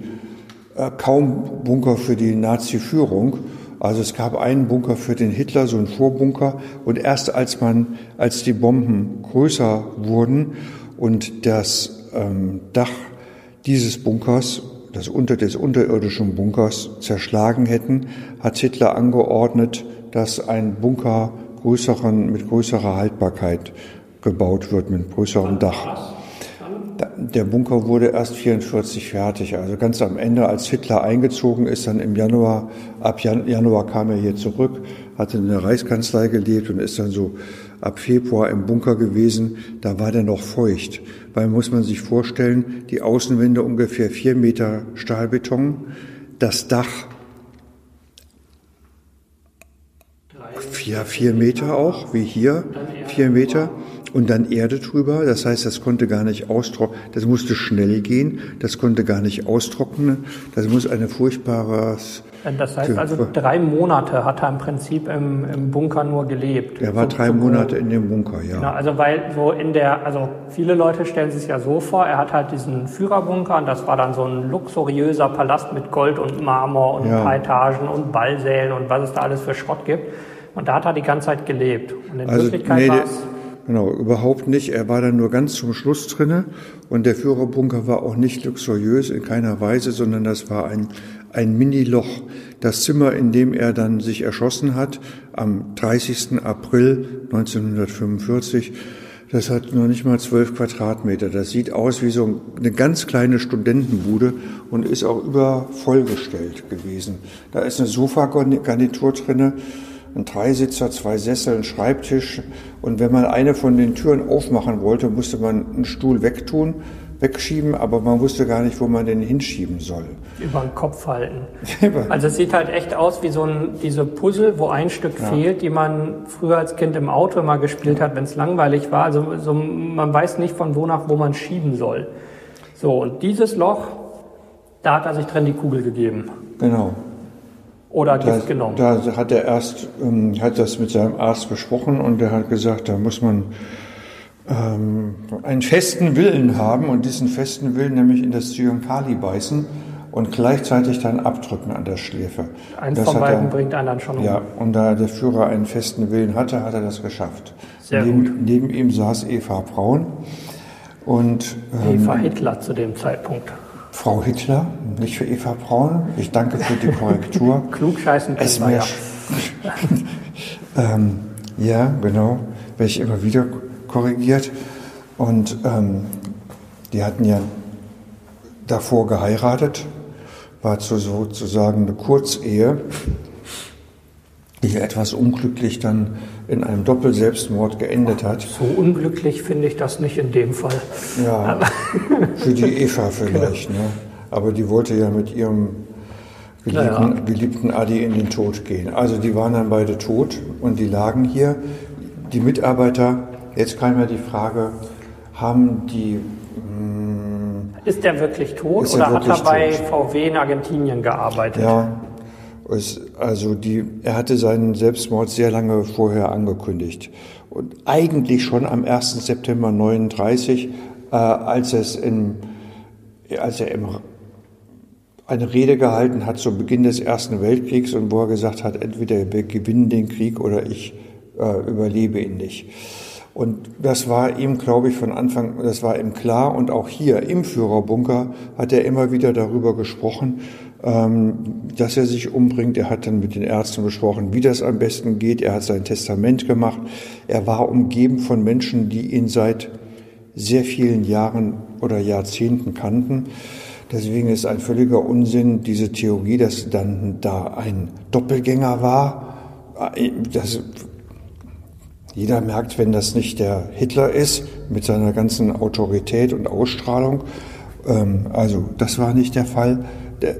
Speaker 2: äh, kaum Bunker für die Nazi-Führung. Also es gab einen Bunker für den Hitler, so einen Vorbunker. Und erst als man, als die Bomben größer wurden und das ähm, Dach dieses Bunkers, das unter des unterirdischen Bunkers zerschlagen hätten, hat Hitler angeordnet, dass ein Bunker größeren, mit größerer Haltbarkeit gebaut wird, mit größerem Dach. Der Bunker wurde erst 44 fertig. Also ganz am Ende, als Hitler eingezogen ist, dann im Januar, ab Jan Januar kam er hier zurück, hatte in der Reichskanzlei gelebt und ist dann so ab Februar im Bunker gewesen. Da war der noch feucht. Weil muss man sich vorstellen, die Außenwände ungefähr vier Meter Stahlbeton, das Dach vier, vier Meter auch, wie hier, vier Meter und dann Erde drüber. Das heißt, das konnte gar nicht austrocknen. Das musste schnell gehen. Das konnte gar nicht austrocknen. Das muss eine furchtbare.
Speaker 1: Das heißt also, drei Monate hat er im Prinzip im, im Bunker nur gelebt.
Speaker 2: Er war so, drei so Monate in dem Bunker, ja.
Speaker 1: Genau, also weil so in der, also viele Leute stellen sich ja so vor, er hat halt diesen Führerbunker und das war dann so ein luxuriöser Palast mit Gold und Marmor und ja. ein paar Etagen und Ballsälen und was es da alles für Schrott gibt. Und da hat er die ganze Zeit gelebt. Und in also, Wirklichkeit nee, war es
Speaker 2: Genau, überhaupt nicht. Er war dann nur ganz zum Schluss drinne und der Führerbunker war auch nicht luxuriös in keiner Weise, sondern das war ein, ein Mini-Loch. Das Zimmer, in dem er dann sich erschossen hat, am 30. April 1945, das hat noch nicht mal zwölf Quadratmeter. Das sieht aus wie so eine ganz kleine Studentenbude und ist auch übervollgestellt gewesen. Da ist eine Sofagarnitur drinne ein Dreisitzer, zwei Sessel, ein Schreibtisch. Und wenn man eine von den Türen aufmachen wollte, musste man einen Stuhl wegtun, wegschieben, aber man wusste gar nicht, wo man den hinschieben soll.
Speaker 1: Über den Kopf halten. also es sieht halt echt aus wie so ein, diese Puzzle, wo ein Stück ja. fehlt, die man früher als Kind im Auto immer gespielt hat, wenn es langweilig war. Also so, man weiß nicht von wo nach wo man schieben soll. So, und dieses Loch, da hat er sich drin die Kugel gegeben.
Speaker 2: Genau
Speaker 1: oder Gift da, genommen?
Speaker 2: Da hat er erst, ähm, hat das mit seinem Arzt besprochen und der hat gesagt, da muss man ähm, einen festen Willen haben und diesen festen Willen nämlich in das Zyankali beißen und gleichzeitig dann abdrücken an der Schläfe.
Speaker 1: Eins das von beiden er, bringt einen dann schon um.
Speaker 2: Ja, und da der Führer einen festen Willen hatte, hat er das geschafft. Sehr neben, gut. Neben ihm saß Eva Braun und
Speaker 1: ähm, Eva Hitler zu dem Zeitpunkt.
Speaker 2: Frau Hitler, nicht für Eva Braun. Ich danke für die Korrektur. (laughs)
Speaker 1: Klugscheißen
Speaker 2: es wir ja. (laughs) ähm, ja, genau. Werde ich immer wieder korrigiert. Und ähm, die hatten ja davor geheiratet, war zu sozusagen eine Kurzehe, die etwas unglücklich dann in einem Doppelselbstmord geendet hat.
Speaker 1: So unglücklich finde ich das nicht in dem Fall.
Speaker 2: Ja, für die (laughs) Eva vielleicht. Genau. Ne? Aber die wollte ja mit ihrem geliebten, ja. geliebten Adi in den Tod gehen. Also die waren dann beide tot und die lagen hier. Die Mitarbeiter, jetzt kam ja die Frage, haben die...
Speaker 1: Hm, ist der wirklich tot oder wirklich hat er bei tot? VW in Argentinien gearbeitet?
Speaker 2: Ja, also die, er hatte seinen Selbstmord sehr lange vorher angekündigt. Und eigentlich schon am 1. September 1939, äh, als, es in, als er im, eine Rede gehalten hat zu Beginn des Ersten Weltkriegs und wo er gesagt hat, entweder wir gewinnen den Krieg oder ich äh, überlebe ihn nicht. Und das war ihm, glaube ich, von Anfang, das war ihm klar. Und auch hier im Führerbunker hat er immer wieder darüber gesprochen, dass er sich umbringt. Er hat dann mit den Ärzten besprochen, wie das am besten geht. Er hat sein Testament gemacht. Er war umgeben von Menschen, die ihn seit sehr vielen Jahren oder Jahrzehnten kannten. Deswegen ist ein völliger Unsinn diese Theorie, dass dann da ein Doppelgänger war. Das, jeder merkt, wenn das nicht der Hitler ist, mit seiner ganzen Autorität und Ausstrahlung. Ähm, also das war nicht der Fall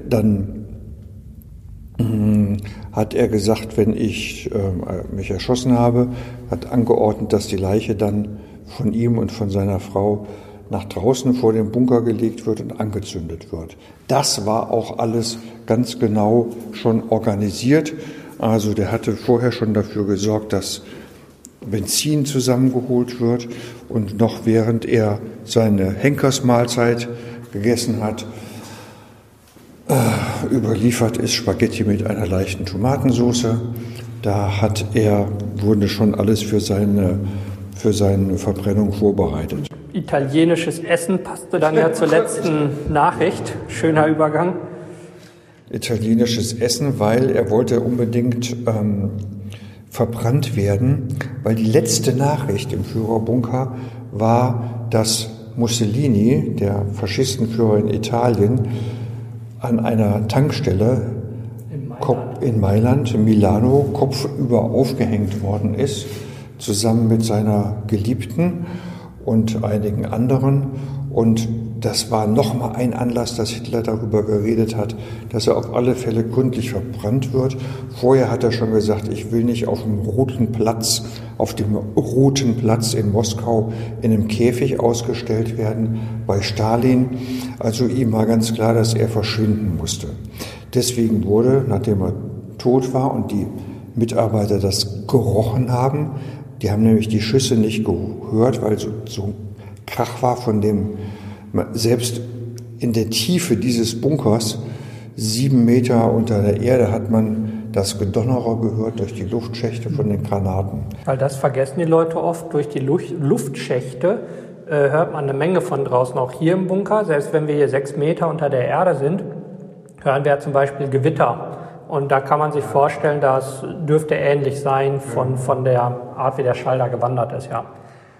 Speaker 2: dann hm, hat er gesagt, wenn ich äh, mich erschossen habe, hat angeordnet, dass die Leiche dann von ihm und von seiner Frau nach draußen vor den Bunker gelegt wird und angezündet wird. Das war auch alles ganz genau schon organisiert. Also der hatte vorher schon dafür gesorgt, dass Benzin zusammengeholt wird und noch während er seine Henkersmahlzeit gegessen hat, überliefert ist Spaghetti mit einer leichten Tomatensauce. Da hat er, wurde schon alles für seine, für seine Verbrennung vorbereitet.
Speaker 1: Italienisches Essen passte dann ja zur letzten Nachricht. Schöner Übergang.
Speaker 2: Italienisches Essen, weil er wollte unbedingt ähm, verbrannt werden, weil die letzte Nachricht im Führerbunker war, dass Mussolini, der Faschistenführer in Italien, an einer Tankstelle in Mailand, Milano, kopfüber aufgehängt worden ist, zusammen mit seiner Geliebten und einigen anderen. Und das war nochmal ein Anlass, dass Hitler darüber geredet hat, dass er auf alle Fälle gründlich verbrannt wird. Vorher hat er schon gesagt, ich will nicht auf dem Roten Platz, auf dem Roten Platz in Moskau in einem Käfig ausgestellt werden bei Stalin. Also ihm war ganz klar, dass er verschwinden musste. Deswegen wurde, nachdem er tot war und die Mitarbeiter das gerochen haben, die haben nämlich die Schüsse nicht gehört, weil so, so Krach war von dem selbst in der Tiefe dieses Bunkers, sieben Meter unter der Erde, hat man das Gedonnerer gehört durch die Luftschächte von den Granaten.
Speaker 1: Weil das vergessen die Leute oft. Durch die Luftschächte äh, hört man eine Menge von draußen. Auch hier im Bunker, selbst wenn wir hier sechs Meter unter der Erde sind, hören wir zum Beispiel Gewitter. Und da kann man sich vorstellen, das dürfte ähnlich sein von, von der Art, wie der Schall da gewandert ist, ja.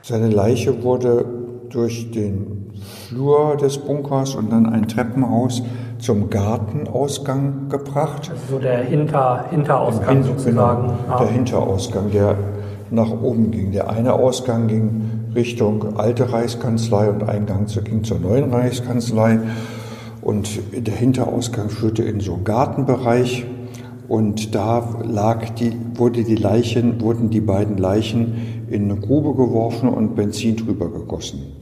Speaker 2: Seine Leiche wurde durch den Flur des Bunkers und dann ein Treppenhaus zum Gartenausgang gebracht.
Speaker 1: Also so der Hinter, Hinterausgang Hin, sozusagen.
Speaker 2: Genau. Der Hinterausgang, der nach oben ging. Der eine Ausgang ging Richtung alte Reichskanzlei und Eingang ging zur neuen Reichskanzlei. Und der Hinterausgang führte in so einen Gartenbereich. Und da lag die, wurde die Leichen, wurden die beiden Leichen in eine Grube geworfen und Benzin drüber gegossen.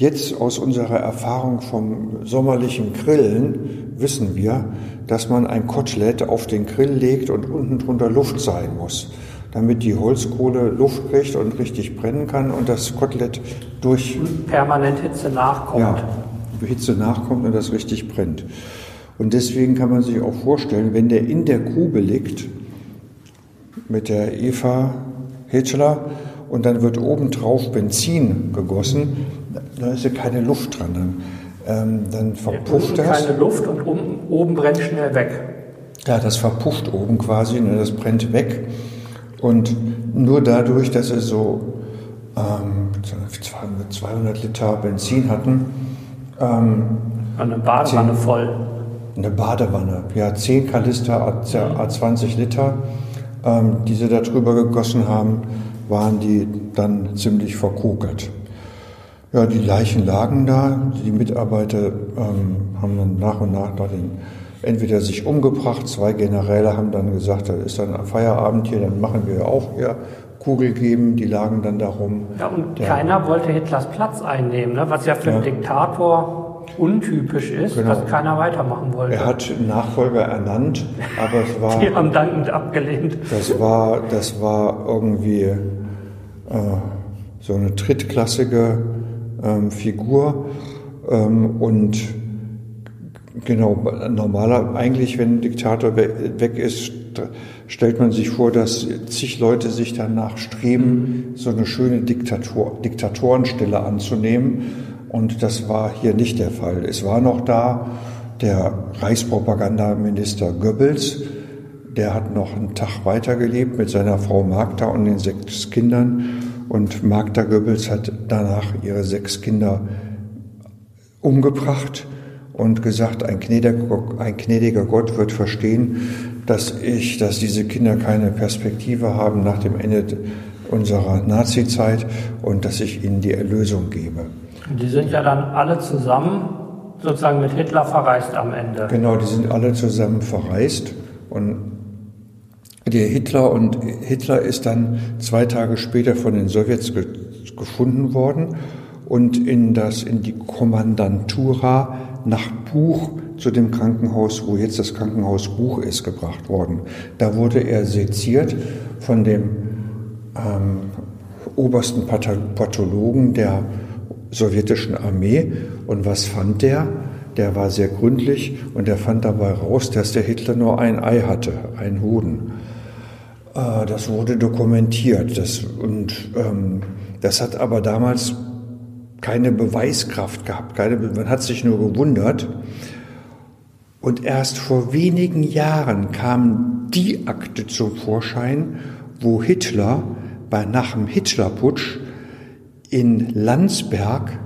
Speaker 2: Jetzt aus unserer Erfahrung vom sommerlichen Grillen wissen wir, dass man ein Kotelett auf den Grill legt und unten drunter Luft sein muss, damit die Holzkohle Luft kriegt und richtig brennen kann und das Kotelett durch
Speaker 1: permanent Hitze nachkommt. Ja,
Speaker 2: Hitze nachkommt und das richtig brennt. Und deswegen kann man sich auch vorstellen, wenn der in der Grube liegt mit der Eva Hitler und dann wird obendrauf Benzin gegossen, da ist ja keine Luft dran. Dann, ähm, dann verpufft
Speaker 1: ja, das. Keine Luft und oben, oben brennt schnell weg.
Speaker 2: Ja, das verpufft oben quasi, ne, das brennt weg. Und nur dadurch, dass sie so ähm, 200 Liter Benzin hatten.
Speaker 1: Ähm, eine Badewanne 10, voll.
Speaker 2: Eine Badewanne, ja, 10 Kanister A20 Liter, ähm, die sie da drüber gegossen haben, waren die dann ziemlich verkokelt. Ja, die Leichen lagen da. Die Mitarbeiter ähm, haben dann nach und nach den, entweder sich umgebracht. Zwei Generäle haben dann gesagt, da ist dann Feierabend hier, dann machen wir auch hier Kugel geben. Die lagen dann darum.
Speaker 1: Ja, und Der, keiner wollte Hitlers Platz einnehmen, ne? was ja für ja. einen Diktator untypisch ist, genau. dass keiner weitermachen wollte.
Speaker 2: Er hat Nachfolger ernannt, aber es war. (laughs)
Speaker 1: Die haben dankend abgelehnt.
Speaker 2: Das war, das war irgendwie äh, so eine drittklassige ähm, Figur ähm, und genau, normaler, eigentlich, wenn ein Diktator weg ist, stellt man sich vor, dass zig Leute sich danach streben, so eine schöne Diktator, Diktatorenstelle anzunehmen. Und das war hier nicht der Fall. Es war noch da der Reichspropagandaminister Goebbels, der hat noch einen Tag weitergelebt mit seiner Frau Magda und den sechs Kindern. Und Magda Goebbels hat danach ihre sechs Kinder umgebracht und gesagt, ein gnädiger, ein gnädiger Gott wird verstehen, dass ich, dass diese Kinder keine Perspektive haben nach dem Ende unserer Nazizeit und dass ich ihnen die Erlösung gebe.
Speaker 1: Die sind ja dann alle zusammen sozusagen mit Hitler verreist am Ende.
Speaker 2: Genau, die sind alle zusammen verreist und der Hitler und Hitler ist dann zwei Tage später von den Sowjets ge gefunden worden und in das in die Kommandantura nach Buch zu dem Krankenhaus, wo jetzt das Krankenhaus Buch ist, gebracht worden. Da wurde er seziert von dem ähm, obersten Pathologen der sowjetischen Armee. Und was fand der? Der war sehr gründlich und er fand dabei raus, dass der Hitler nur ein Ei hatte, ein Hoden. Äh, das wurde dokumentiert. Das, und ähm, das hat aber damals keine Beweiskraft gehabt. Keine, man hat sich nur gewundert. Und erst vor wenigen Jahren kam die Akte zum Vorschein, wo Hitler bei, nach dem Hitlerputsch in Landsberg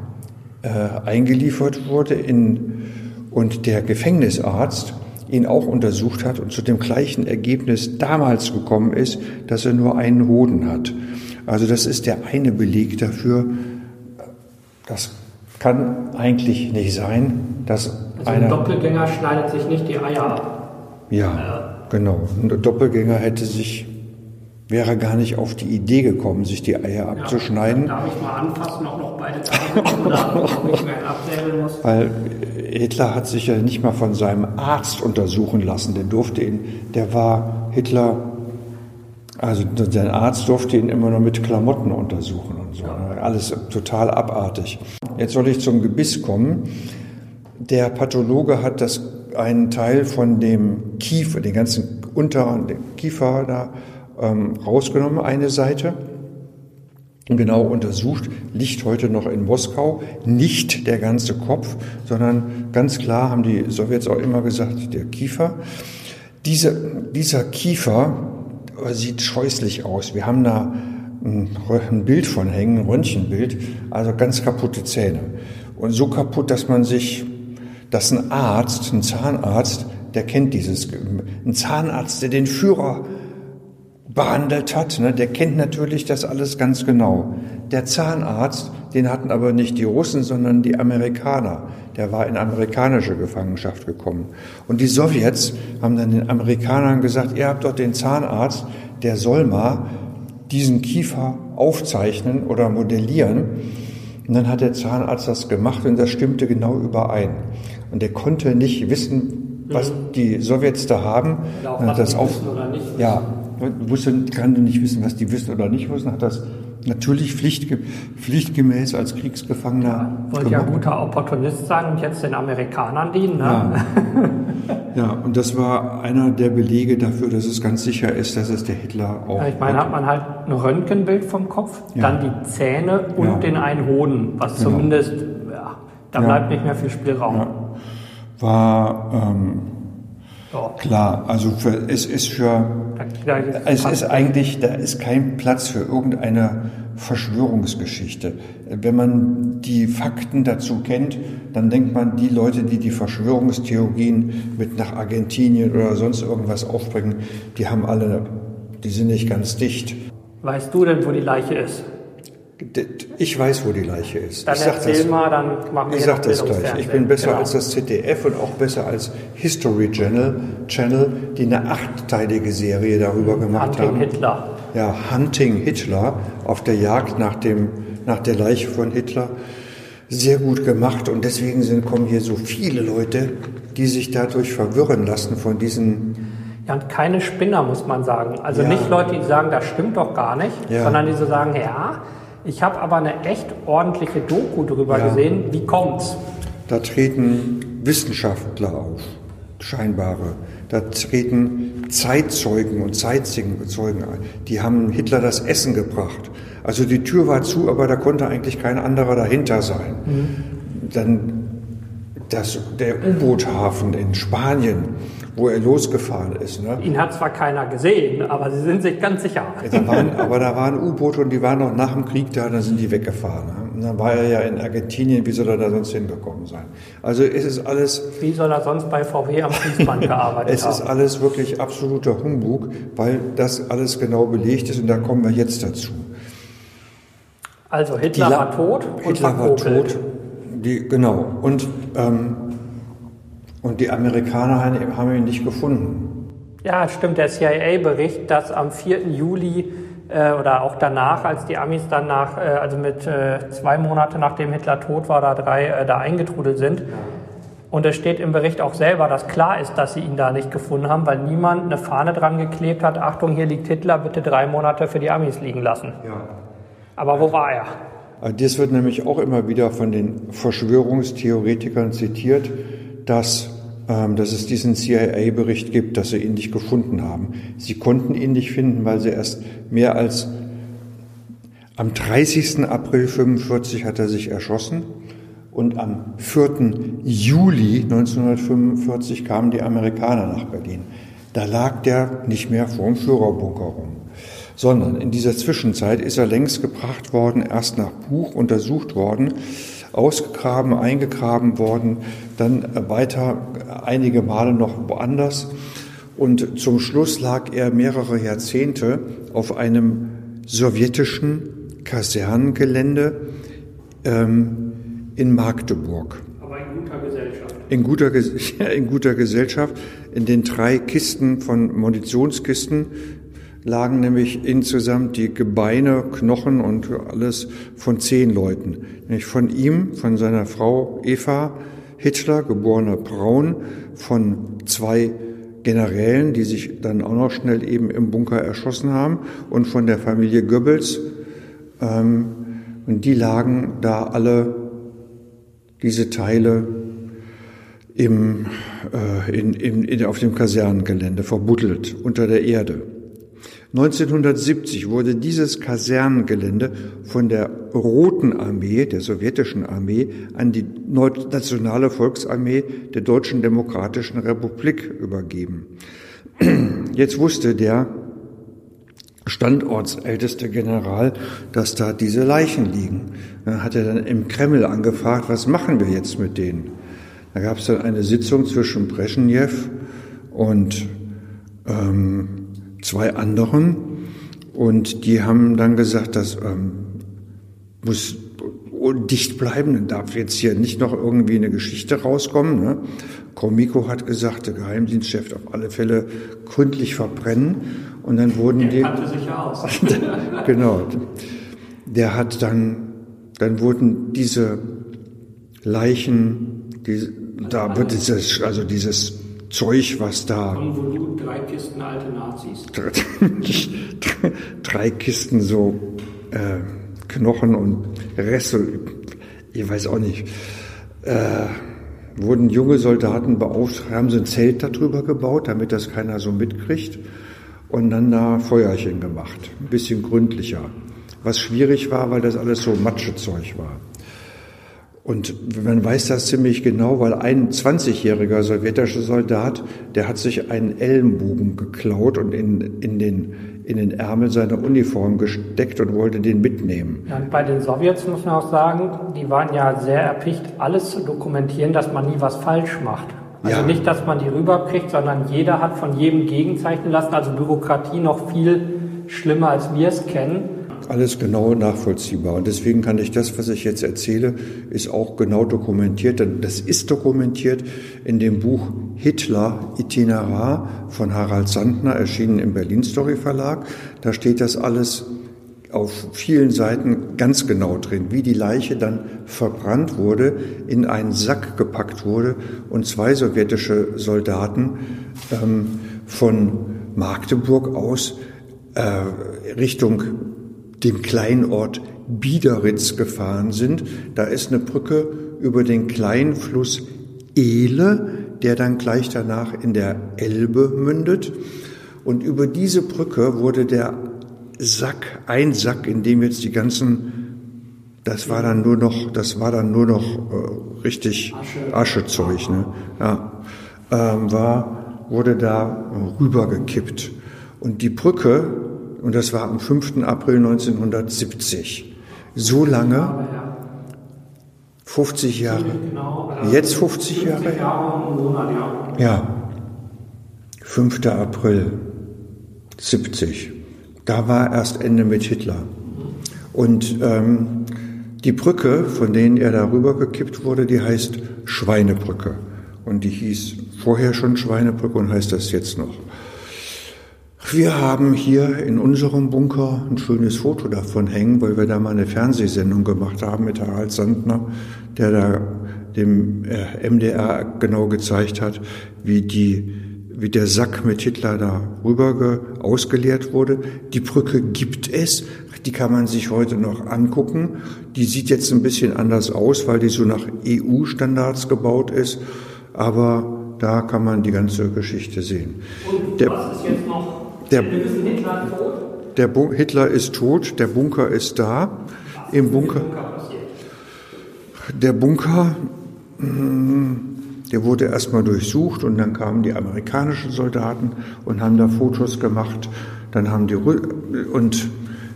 Speaker 2: äh, eingeliefert wurde in, und der Gefängnisarzt ihn auch untersucht hat und zu dem gleichen Ergebnis damals gekommen ist, dass er nur einen Hoden hat. Also das ist der eine Beleg dafür. Das kann eigentlich nicht sein, dass
Speaker 1: also ein Doppelgänger schneidet sich nicht die Eier ab.
Speaker 2: Ja, genau. Ein Doppelgänger hätte sich wäre gar nicht auf die Idee gekommen, sich die Eier abzuschneiden.
Speaker 1: Ja, darf ich mal anfassen, ob noch beide da oder ob ich mir absäbeln muss?
Speaker 2: Weil Hitler hat sich ja nicht mal von seinem Arzt untersuchen lassen. Der durfte ihn, der war Hitler, also sein Arzt durfte ihn immer nur mit Klamotten untersuchen und so. Alles total abartig. Jetzt soll ich zum Gebiss kommen. Der Pathologe hat das einen Teil von dem Kiefer, den ganzen unteren Kiefer da ähm, rausgenommen, eine Seite, und genau untersucht, liegt heute noch in Moskau, nicht der ganze Kopf, sondern ganz klar haben die Sowjets auch immer gesagt, der Kiefer. Diese, dieser Kiefer sieht scheußlich aus. Wir haben da ein Bild von hängen, ein Röntgenbild, also ganz kaputte Zähne. Und so kaputt, dass man sich, dass ein Arzt, ein Zahnarzt, der kennt dieses, ein Zahnarzt, der den Führer behandelt hat, ne, der kennt natürlich das alles ganz genau. Der Zahnarzt, den hatten aber nicht die Russen, sondern die Amerikaner. Der war in amerikanische Gefangenschaft gekommen. Und die Sowjets haben dann den Amerikanern gesagt, ihr habt doch den Zahnarzt, der soll mal diesen Kiefer aufzeichnen oder modellieren. Und dann hat der Zahnarzt das gemacht und das stimmte genau überein. Und er konnte nicht wissen, was mhm. die Sowjets da haben.
Speaker 1: Ja, auch das auf,
Speaker 2: ja, wusste, kann nicht wissen, was die wissen oder nicht wissen, hat das natürlich pflichtge pflichtgemäß als Kriegsgefangener. Ja,
Speaker 1: wollte ja guter Opportunist sein und jetzt den Amerikanern dienen. Ne?
Speaker 2: Ja. (laughs) ja, und das war einer der Belege dafür, dass es ganz sicher ist, dass es der Hitler auch.
Speaker 1: Ja, ich meine, hat man halt ein Röntgenbild vom Kopf, ja. dann die Zähne und den einen Hoden, was genau. zumindest, ja, da bleibt nicht mehr viel Spielraum.
Speaker 2: War ähm, klar, also für, es ist für es ist eigentlich, da ist kein Platz für irgendeine Verschwörungsgeschichte. Wenn man die Fakten dazu kennt, dann denkt man, die Leute, die die Verschwörungstheorien mit nach Argentinien oder sonst irgendwas aufbringen, die haben alle, die sind nicht ganz dicht.
Speaker 1: Weißt du denn, wo die Leiche ist?
Speaker 2: Ich weiß, wo die Leiche ist.
Speaker 1: Dann
Speaker 2: ich
Speaker 1: erzähl das, mal, dann machen wir
Speaker 2: Ich sag das gleich. Ich bin besser genau. als das ZDF und auch besser als History Channel, Channel die eine achtteilige Serie darüber gemacht
Speaker 1: Hunting
Speaker 2: haben.
Speaker 1: Hunting Hitler.
Speaker 2: Ja, Hunting Hitler auf der Jagd nach, dem, nach der Leiche von Hitler. Sehr gut gemacht und deswegen sind, kommen hier so viele Leute, die sich dadurch verwirren lassen von diesen
Speaker 1: ja, und keine Spinner, muss man sagen. Also ja. nicht Leute, die sagen, das stimmt doch gar nicht, ja. sondern die so sagen, ja, ich habe aber eine echt ordentliche Doku darüber ja. gesehen. Wie kommt's?
Speaker 2: Da treten Wissenschaftler auf, scheinbare. Da treten Zeitzeugen und Zeitzeugen ein. Die haben Hitler das Essen gebracht. Also die Tür war zu, aber da konnte eigentlich kein anderer dahinter sein. Mhm. Dann das, der U-Boot-Hafen in Spanien wo er losgefahren ist. Ne?
Speaker 1: Ihn hat zwar keiner gesehen, aber Sie sind sich ganz sicher.
Speaker 2: Da waren, aber da waren U-Boote und die waren noch nach dem Krieg da, dann sind die weggefahren. Ne? Und dann war er ja in Argentinien, wie soll er da sonst hingekommen sein? Also es ist alles...
Speaker 1: Wie soll er sonst bei VW am Fließband (laughs) gearbeitet
Speaker 2: es haben? Es ist alles wirklich absoluter Humbug, weil das alles genau belegt ist und da kommen wir jetzt dazu.
Speaker 1: Also Hitler war tot
Speaker 2: und Hitler war tot. Die, genau. Und ähm, und die Amerikaner haben ihn nicht gefunden.
Speaker 1: Ja, stimmt. Der CIA-Bericht, dass am 4. Juli äh, oder auch danach, als die Amis dann nach, äh, also mit äh, zwei Monate nachdem Hitler tot war, da drei äh, da eingetrudelt sind. Und es steht im Bericht auch selber, dass klar ist, dass sie ihn da nicht gefunden haben, weil niemand eine Fahne dran geklebt hat, Achtung, hier liegt Hitler, bitte drei Monate für die Amis liegen lassen. Ja. Aber wo war er?
Speaker 2: Das wird nämlich auch immer wieder von den Verschwörungstheoretikern zitiert, dass dass es diesen CIA-Bericht gibt, dass sie ihn nicht gefunden haben. Sie konnten ihn nicht finden, weil sie erst mehr als am 30. April 45 hat er sich erschossen und am 4. Juli 1945 kamen die Amerikaner nach Berlin. Da lag der nicht mehr vorm Führerbunker rum, sondern in dieser Zwischenzeit ist er längst gebracht worden, erst nach Buch untersucht worden ausgegraben, eingegraben worden, dann weiter einige Male noch woanders. Und zum Schluss lag er mehrere Jahrzehnte auf einem sowjetischen Kasernengelände ähm, in Magdeburg.
Speaker 1: Aber in guter Gesellschaft.
Speaker 2: In guter, (laughs) in guter Gesellschaft. In den drei Kisten von Munitionskisten lagen nämlich insgesamt die Gebeine, Knochen und alles von zehn Leuten. Nämlich von ihm, von seiner Frau Eva Hitler, geborener Braun, von zwei Generälen, die sich dann auch noch schnell eben im Bunker erschossen haben, und von der Familie Goebbels. Ähm, und die lagen da alle, diese Teile, im, äh, in, in, in, auf dem Kasernengelände verbuddelt unter der Erde. 1970 wurde dieses Kasernengelände von der Roten Armee, der sowjetischen Armee, an die Nationale Volksarmee der Deutschen Demokratischen Republik übergeben. Jetzt wusste der standortsälteste General, dass da diese Leichen liegen. Dann hat er dann im Kreml angefragt, was machen wir jetzt mit denen? Da gab es dann eine Sitzung zwischen Brezhnev und ähm, zwei anderen und die haben dann gesagt, das ähm, muss dicht bleiben, dann darf jetzt hier nicht noch irgendwie eine Geschichte rauskommen. Ne? Komiko hat gesagt, der Geheimdienstchef auf alle Fälle gründlich verbrennen und dann wurden der die...
Speaker 1: kannte sich ja aus. (laughs)
Speaker 2: genau. Der hat dann, dann wurden diese Leichen, die, da wird dieses, also dieses Zeug, was da.
Speaker 1: Von Volut, drei Kisten alte Nazis. (laughs)
Speaker 2: drei Kisten so äh, Knochen und Reste, ich weiß auch nicht. Äh, wurden junge Soldaten beauftragt, haben so ein Zelt darüber gebaut, damit das keiner so mitkriegt. Und dann da Feuerchen gemacht. Ein bisschen gründlicher. Was schwierig war, weil das alles so Matschezeug war. Und man weiß das ziemlich genau, weil ein 20-jähriger sowjetischer Soldat, der hat sich einen Ellenbogen geklaut und in, in, den, in den Ärmel seiner Uniform gesteckt und wollte den mitnehmen.
Speaker 1: Ja, bei den Sowjets muss man auch sagen, die waren ja sehr erpicht, alles zu dokumentieren, dass man nie was falsch macht. Also ja. nicht, dass man die rüberkriegt, sondern jeder hat von jedem gegenzeichnen lassen. Also Bürokratie noch viel schlimmer, als wir es kennen
Speaker 2: alles genau nachvollziehbar. Und deswegen kann ich das, was ich jetzt erzähle, ist auch genau dokumentiert. Das ist dokumentiert in dem Buch Hitler Itinerar von Harald Sandner, erschienen im Berlin Story Verlag. Da steht das alles auf vielen Seiten ganz genau drin, wie die Leiche dann verbrannt wurde, in einen Sack gepackt wurde und zwei sowjetische Soldaten ähm, von Magdeburg aus äh, Richtung dem Kleinort Biederitz gefahren sind. Da ist eine Brücke über den kleinen Fluss Ehle, der dann gleich danach in der Elbe mündet. Und über diese Brücke wurde der Sack, ein Sack, in dem jetzt die ganzen, das war dann nur noch, das war dann nur noch äh, richtig Aschezeug, ne? ja, ähm, war, wurde da rübergekippt. Und die Brücke und das war am 5. April 1970. So lange, 50 Jahre, jetzt 50 Jahre, ja, 5. April 70. Da war erst Ende mit Hitler. Und ähm, die Brücke, von denen er darüber gekippt wurde, die heißt Schweinebrücke. Und die hieß vorher schon Schweinebrücke und heißt das jetzt noch. Wir haben hier in unserem Bunker ein schönes Foto davon hängen, weil wir da mal eine Fernsehsendung gemacht haben mit Harald Sandner, der da dem äh, MDR genau gezeigt hat, wie die wie der Sack mit Hitler da rüber ausgeleert wurde. Die Brücke gibt es, die kann man sich heute noch angucken. Die sieht jetzt ein bisschen anders aus, weil die so nach EU-Standards gebaut ist, aber da kann man die ganze Geschichte sehen.
Speaker 1: Und der, was ist jetzt noch der?
Speaker 2: Der Hitler ist tot, der Bunker ist da. Was Im Bunker. Der Bunker, mm, der wurde erstmal durchsucht und dann kamen die amerikanischen Soldaten und haben da Fotos gemacht. Dann haben die und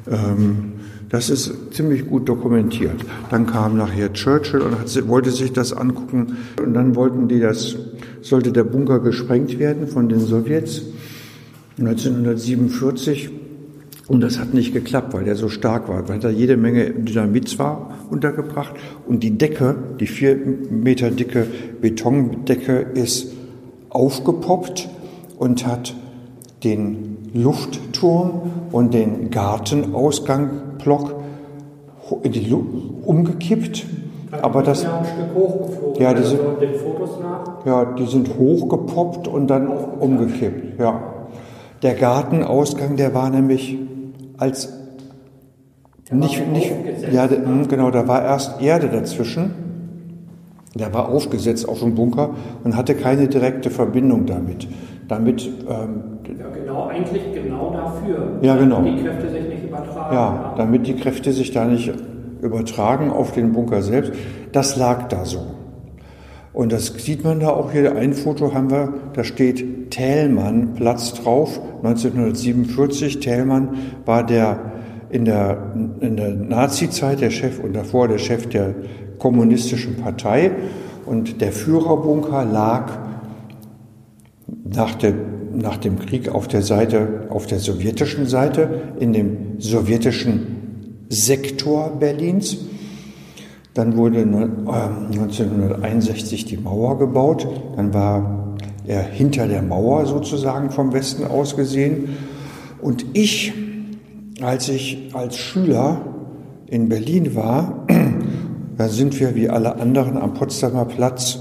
Speaker 2: ähm, Das ist ziemlich gut dokumentiert. Dann kam nachher Churchill und hat, wollte sich das angucken. Und dann wollten die das, sollte der Bunker gesprengt werden von den Sowjets 1947. Und das hat nicht geklappt, weil der so stark war, weil da jede Menge Dynamit zwar untergebracht und die Decke, die vier Meter dicke Betondecke ist aufgepoppt und hat den Luftturm und den Gartenausgangblock in die Luft umgekippt. Aber das, ja, ein Stück hochgeflogen. Ja, die sind, also den Fotos nach. Ja, die sind hochgepoppt und dann umgekippt. Ja. Der Gartenausgang, der war nämlich als nicht, nicht, ja, hm, genau, da war erst Erde dazwischen. Der war aufgesetzt auf dem Bunker und hatte keine direkte Verbindung damit. Damit ähm,
Speaker 1: ja, genau, eigentlich genau dafür.
Speaker 2: Ja, genau.
Speaker 1: Die Kräfte sich nicht übertragen.
Speaker 2: Ja, ja, damit die Kräfte sich da nicht übertragen auf den Bunker selbst. Das lag da so. Und das sieht man da auch hier. Ein Foto haben wir, da steht Thälmann Platz drauf, 1947. Thälmann war der in der, in der Nazi-Zeit der Chef und davor der Chef der kommunistischen Partei. Und der Führerbunker lag nach, der, nach dem Krieg auf der Seite, auf der sowjetischen Seite, in dem sowjetischen Sektor Berlins. Dann wurde 1961 ähm, die Mauer gebaut. Dann war er hinter der Mauer sozusagen vom Westen aus gesehen. Und ich, als ich als Schüler in Berlin war, (clears throat) da sind wir wie alle anderen am Potsdamer Platz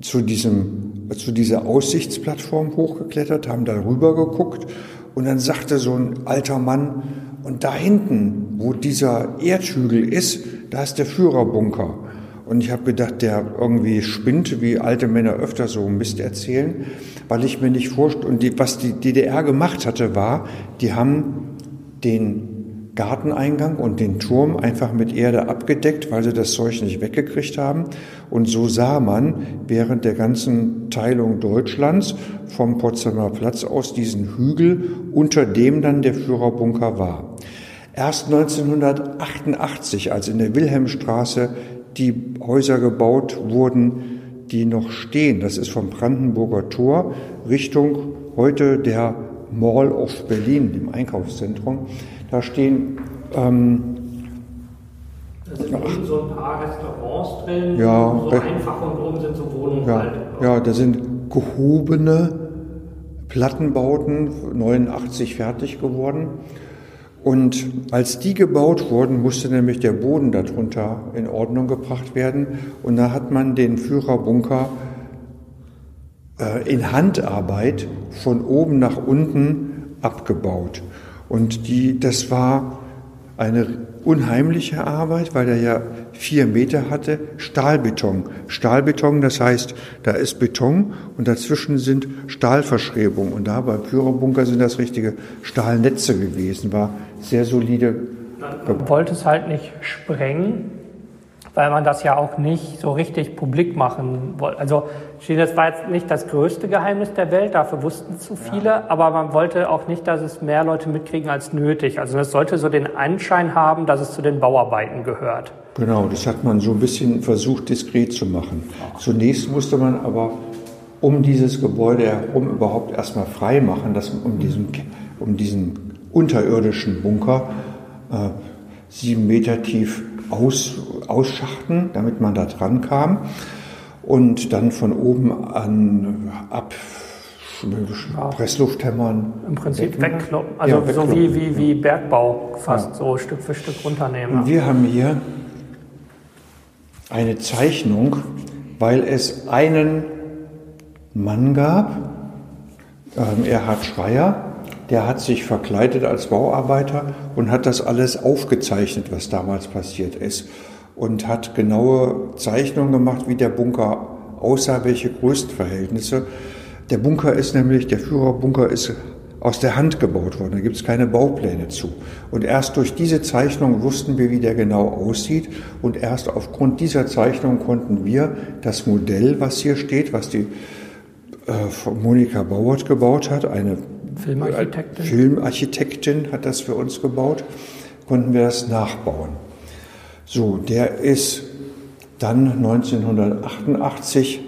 Speaker 2: zu, diesem, zu dieser Aussichtsplattform hochgeklettert, haben da rüber geguckt und dann sagte so ein alter Mann, und da hinten, wo dieser Erdhügel ist, da ist der Führerbunker. Und ich habe gedacht, der irgendwie spinnt, wie alte Männer öfter so Mist erzählen, weil ich mir nicht vorstelle, und die, was die DDR gemacht hatte, war, die haben den Garteneingang und den Turm einfach mit Erde abgedeckt, weil sie das Zeug nicht weggekriegt haben. Und so sah man während der ganzen Teilung Deutschlands vom Potsdamer Platz aus diesen Hügel, unter dem dann der Führerbunker war. Erst 1988, als in der Wilhelmstraße die Häuser gebaut wurden, die noch stehen, das ist vom Brandenburger Tor Richtung heute der Mall of Berlin, dem Einkaufszentrum. Da stehen ähm,
Speaker 1: da sind ach, so ein paar Restaurants drin,
Speaker 2: ja,
Speaker 1: so einfach und oben sind so Wohnungen
Speaker 2: ja,
Speaker 1: halt.
Speaker 2: Ja, da sind gehobene Plattenbauten, 89 fertig geworden. Und als die gebaut wurden, musste nämlich der Boden darunter in Ordnung gebracht werden. Und da hat man den Führerbunker äh, in Handarbeit von oben nach unten abgebaut. Und die, das war eine unheimliche Arbeit, weil er ja vier Meter hatte, Stahlbeton. Stahlbeton, das heißt, da ist Beton und dazwischen sind Stahlverschrebungen. Und da beim Führerbunker sind das richtige Stahlnetze gewesen, war sehr solide.
Speaker 1: Man wollte es halt nicht sprengen, weil man das ja auch nicht so richtig publik machen wollte. Also das war jetzt nicht das größte Geheimnis der Welt, dafür wussten zu viele, ja. aber man wollte auch nicht, dass es mehr Leute mitkriegen als nötig. Also es sollte so den Anschein haben, dass es zu den Bauarbeiten gehört.
Speaker 2: Genau, das hat man so ein bisschen versucht, diskret zu machen. Zunächst musste man aber um dieses Gebäude herum überhaupt erstmal frei machen, dass um diesen, um diesen unterirdischen Bunker äh, sieben Meter tief aus, ausschachten, damit man da dran kam und dann von oben an ab Presslufthämmern.
Speaker 1: Im Prinzip wegkloppen, also ja, so wie, wie, wie Bergbau fast, ja. so Stück für Stück runternehmen.
Speaker 2: Und wir haben hier eine Zeichnung, weil es einen Mann gab, ähm, Erhard Schreier, der hat sich verkleidet als Bauarbeiter und hat das alles aufgezeichnet, was damals passiert ist. Und hat genaue Zeichnungen gemacht, wie der Bunker aussah, welche Größenverhältnisse. Der Bunker ist nämlich, der Führerbunker ist aus der Hand gebaut worden. Da gibt es keine Baupläne zu. Und erst durch diese Zeichnung wussten wir, wie der genau aussieht. Und erst aufgrund dieser Zeichnung konnten wir das Modell, was hier steht, was die äh, Monika Bauert gebaut hat, eine
Speaker 1: Filmarchitektin.
Speaker 2: Filmarchitektin hat das für uns gebaut. konnten wir das nachbauen. So, der ist dann 1988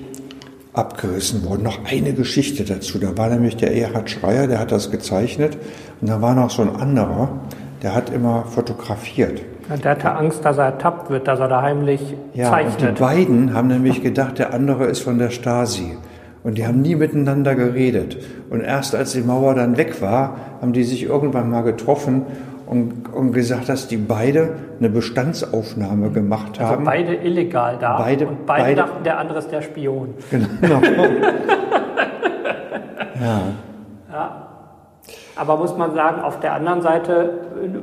Speaker 2: abgerissen worden. Noch eine Geschichte dazu. Da war nämlich der Erhard Schreier, der hat das gezeichnet. Und da war noch so ein anderer, der hat immer fotografiert.
Speaker 1: Der hatte Angst, dass er ertappt wird, dass er da heimlich
Speaker 2: ja,
Speaker 1: zeichnet.
Speaker 2: Und die beiden haben nämlich gedacht, der andere ist von der Stasi. Und die haben nie miteinander geredet. Und erst als die Mauer dann weg war, haben die sich irgendwann mal getroffen und, und gesagt, dass die beide eine Bestandsaufnahme gemacht
Speaker 1: also
Speaker 2: haben.
Speaker 1: beide illegal da.
Speaker 2: Beide-
Speaker 1: und beide,
Speaker 2: beide-
Speaker 1: dachten, der andere ist der Spion.
Speaker 2: Genau. (laughs) ja.
Speaker 1: Aber muss man sagen, auf der anderen Seite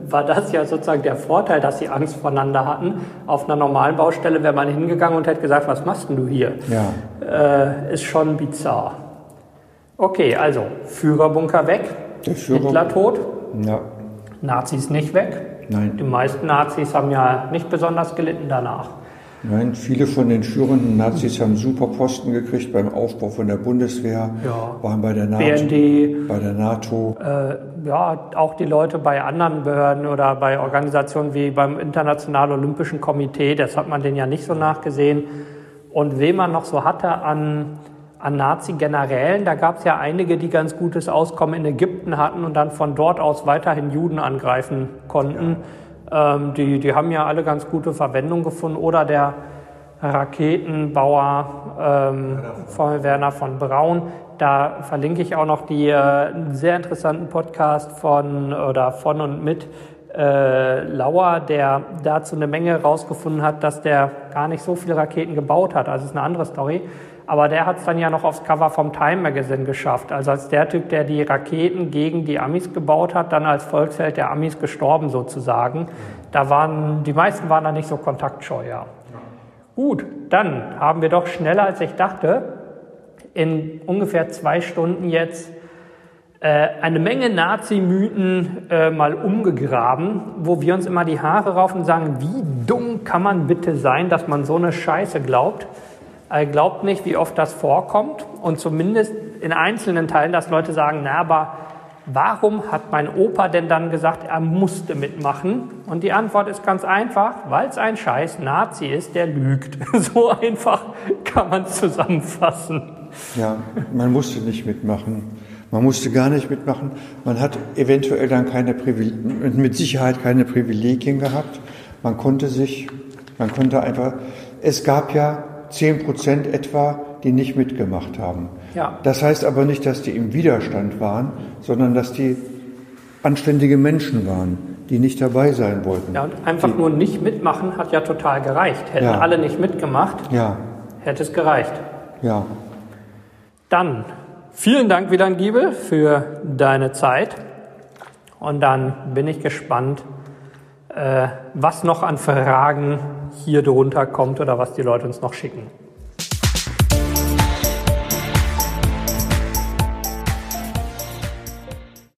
Speaker 1: war das ja sozusagen der Vorteil, dass sie Angst voneinander hatten. Auf einer normalen Baustelle wäre man hingegangen und hätte gesagt, was machst denn du hier?
Speaker 2: ja.
Speaker 1: Äh, ist schon bizarr. Okay, also Führerbunker weg,
Speaker 2: Der Führer-
Speaker 1: Hitler tot,
Speaker 2: Ja.
Speaker 1: Nazis nicht weg. Die
Speaker 2: Nein.
Speaker 1: meisten Nazis haben ja nicht besonders gelitten danach.
Speaker 2: Nein, viele von den führenden Nazis haben super Posten gekriegt beim Aufbau von der Bundeswehr,
Speaker 1: Ja.
Speaker 2: waren bei der NATO.
Speaker 1: BND,
Speaker 2: Bei der NATO.
Speaker 1: äh, ja, auch die Leute bei anderen Behörden oder bei Organisationen wie beim Internationalen Olympischen Komitee, das hat man denen ja nicht so nachgesehen. Und wen man noch so hatte an, an Nazi-Generälen, da gab es ja einige, die ganz gutes Auskommen in Ägypten hatten und dann von dort aus weiterhin Juden angreifen konnten. Ähm, die, die haben ja alle ganz gute Verwendung gefunden. Oder der Raketenbauer ähm, von Werner von Braun. Da verlinke ich auch noch die, äh, sehr interessanten Podcast von oder von und mit äh, Lauer, der dazu eine Menge rausgefunden hat, dass der gar nicht so viele Raketen gebaut hat. Also ist eine andere Story. Aber der hat es dann ja noch aufs Cover vom Time Magazine geschafft. Also als der Typ, der die Raketen gegen die Amis gebaut hat, dann als Volksheld der Amis gestorben sozusagen. Da waren, die meisten waren da nicht so kontaktscheu, ja. Gut, dann haben wir doch schneller als ich dachte in ungefähr zwei Stunden jetzt äh, eine Menge Nazi-Mythen äh, mal umgegraben, wo wir uns immer die Haare raufen und sagen, wie dumm kann man bitte sein, dass man so eine Scheiße glaubt. Er glaubt nicht, wie oft das vorkommt und zumindest in einzelnen Teilen, dass Leute sagen, na, aber warum hat mein Opa denn dann gesagt, er musste mitmachen? Und die Antwort ist ganz einfach, weil es ein scheiß Nazi ist, der lügt. (laughs) So einfach kann man es zusammenfassen.
Speaker 2: Ja, man musste nicht mitmachen. Man musste gar nicht mitmachen. Man hat eventuell dann keine Privil mit Sicherheit keine Privilegien gehabt. Man konnte sich, man konnte einfach, es gab ja 10 Prozent etwa, die nicht mitgemacht haben.
Speaker 1: Ja.
Speaker 2: Das heißt aber nicht, dass die im Widerstand waren, sondern dass die anständige Menschen waren, die nicht dabei sein wollten.
Speaker 1: Ja, und einfach nur nicht mitmachen hat ja total gereicht. Hätten
Speaker 2: Ja.
Speaker 1: alle nicht mitgemacht,
Speaker 2: Ja,
Speaker 1: hätte es gereicht.
Speaker 2: ja.
Speaker 1: Dann vielen Dank, Wieland Giebel, für deine Zeit. Und dann bin ich gespannt, äh, was noch an Fragen hier drunter kommt oder was die Leute uns noch schicken.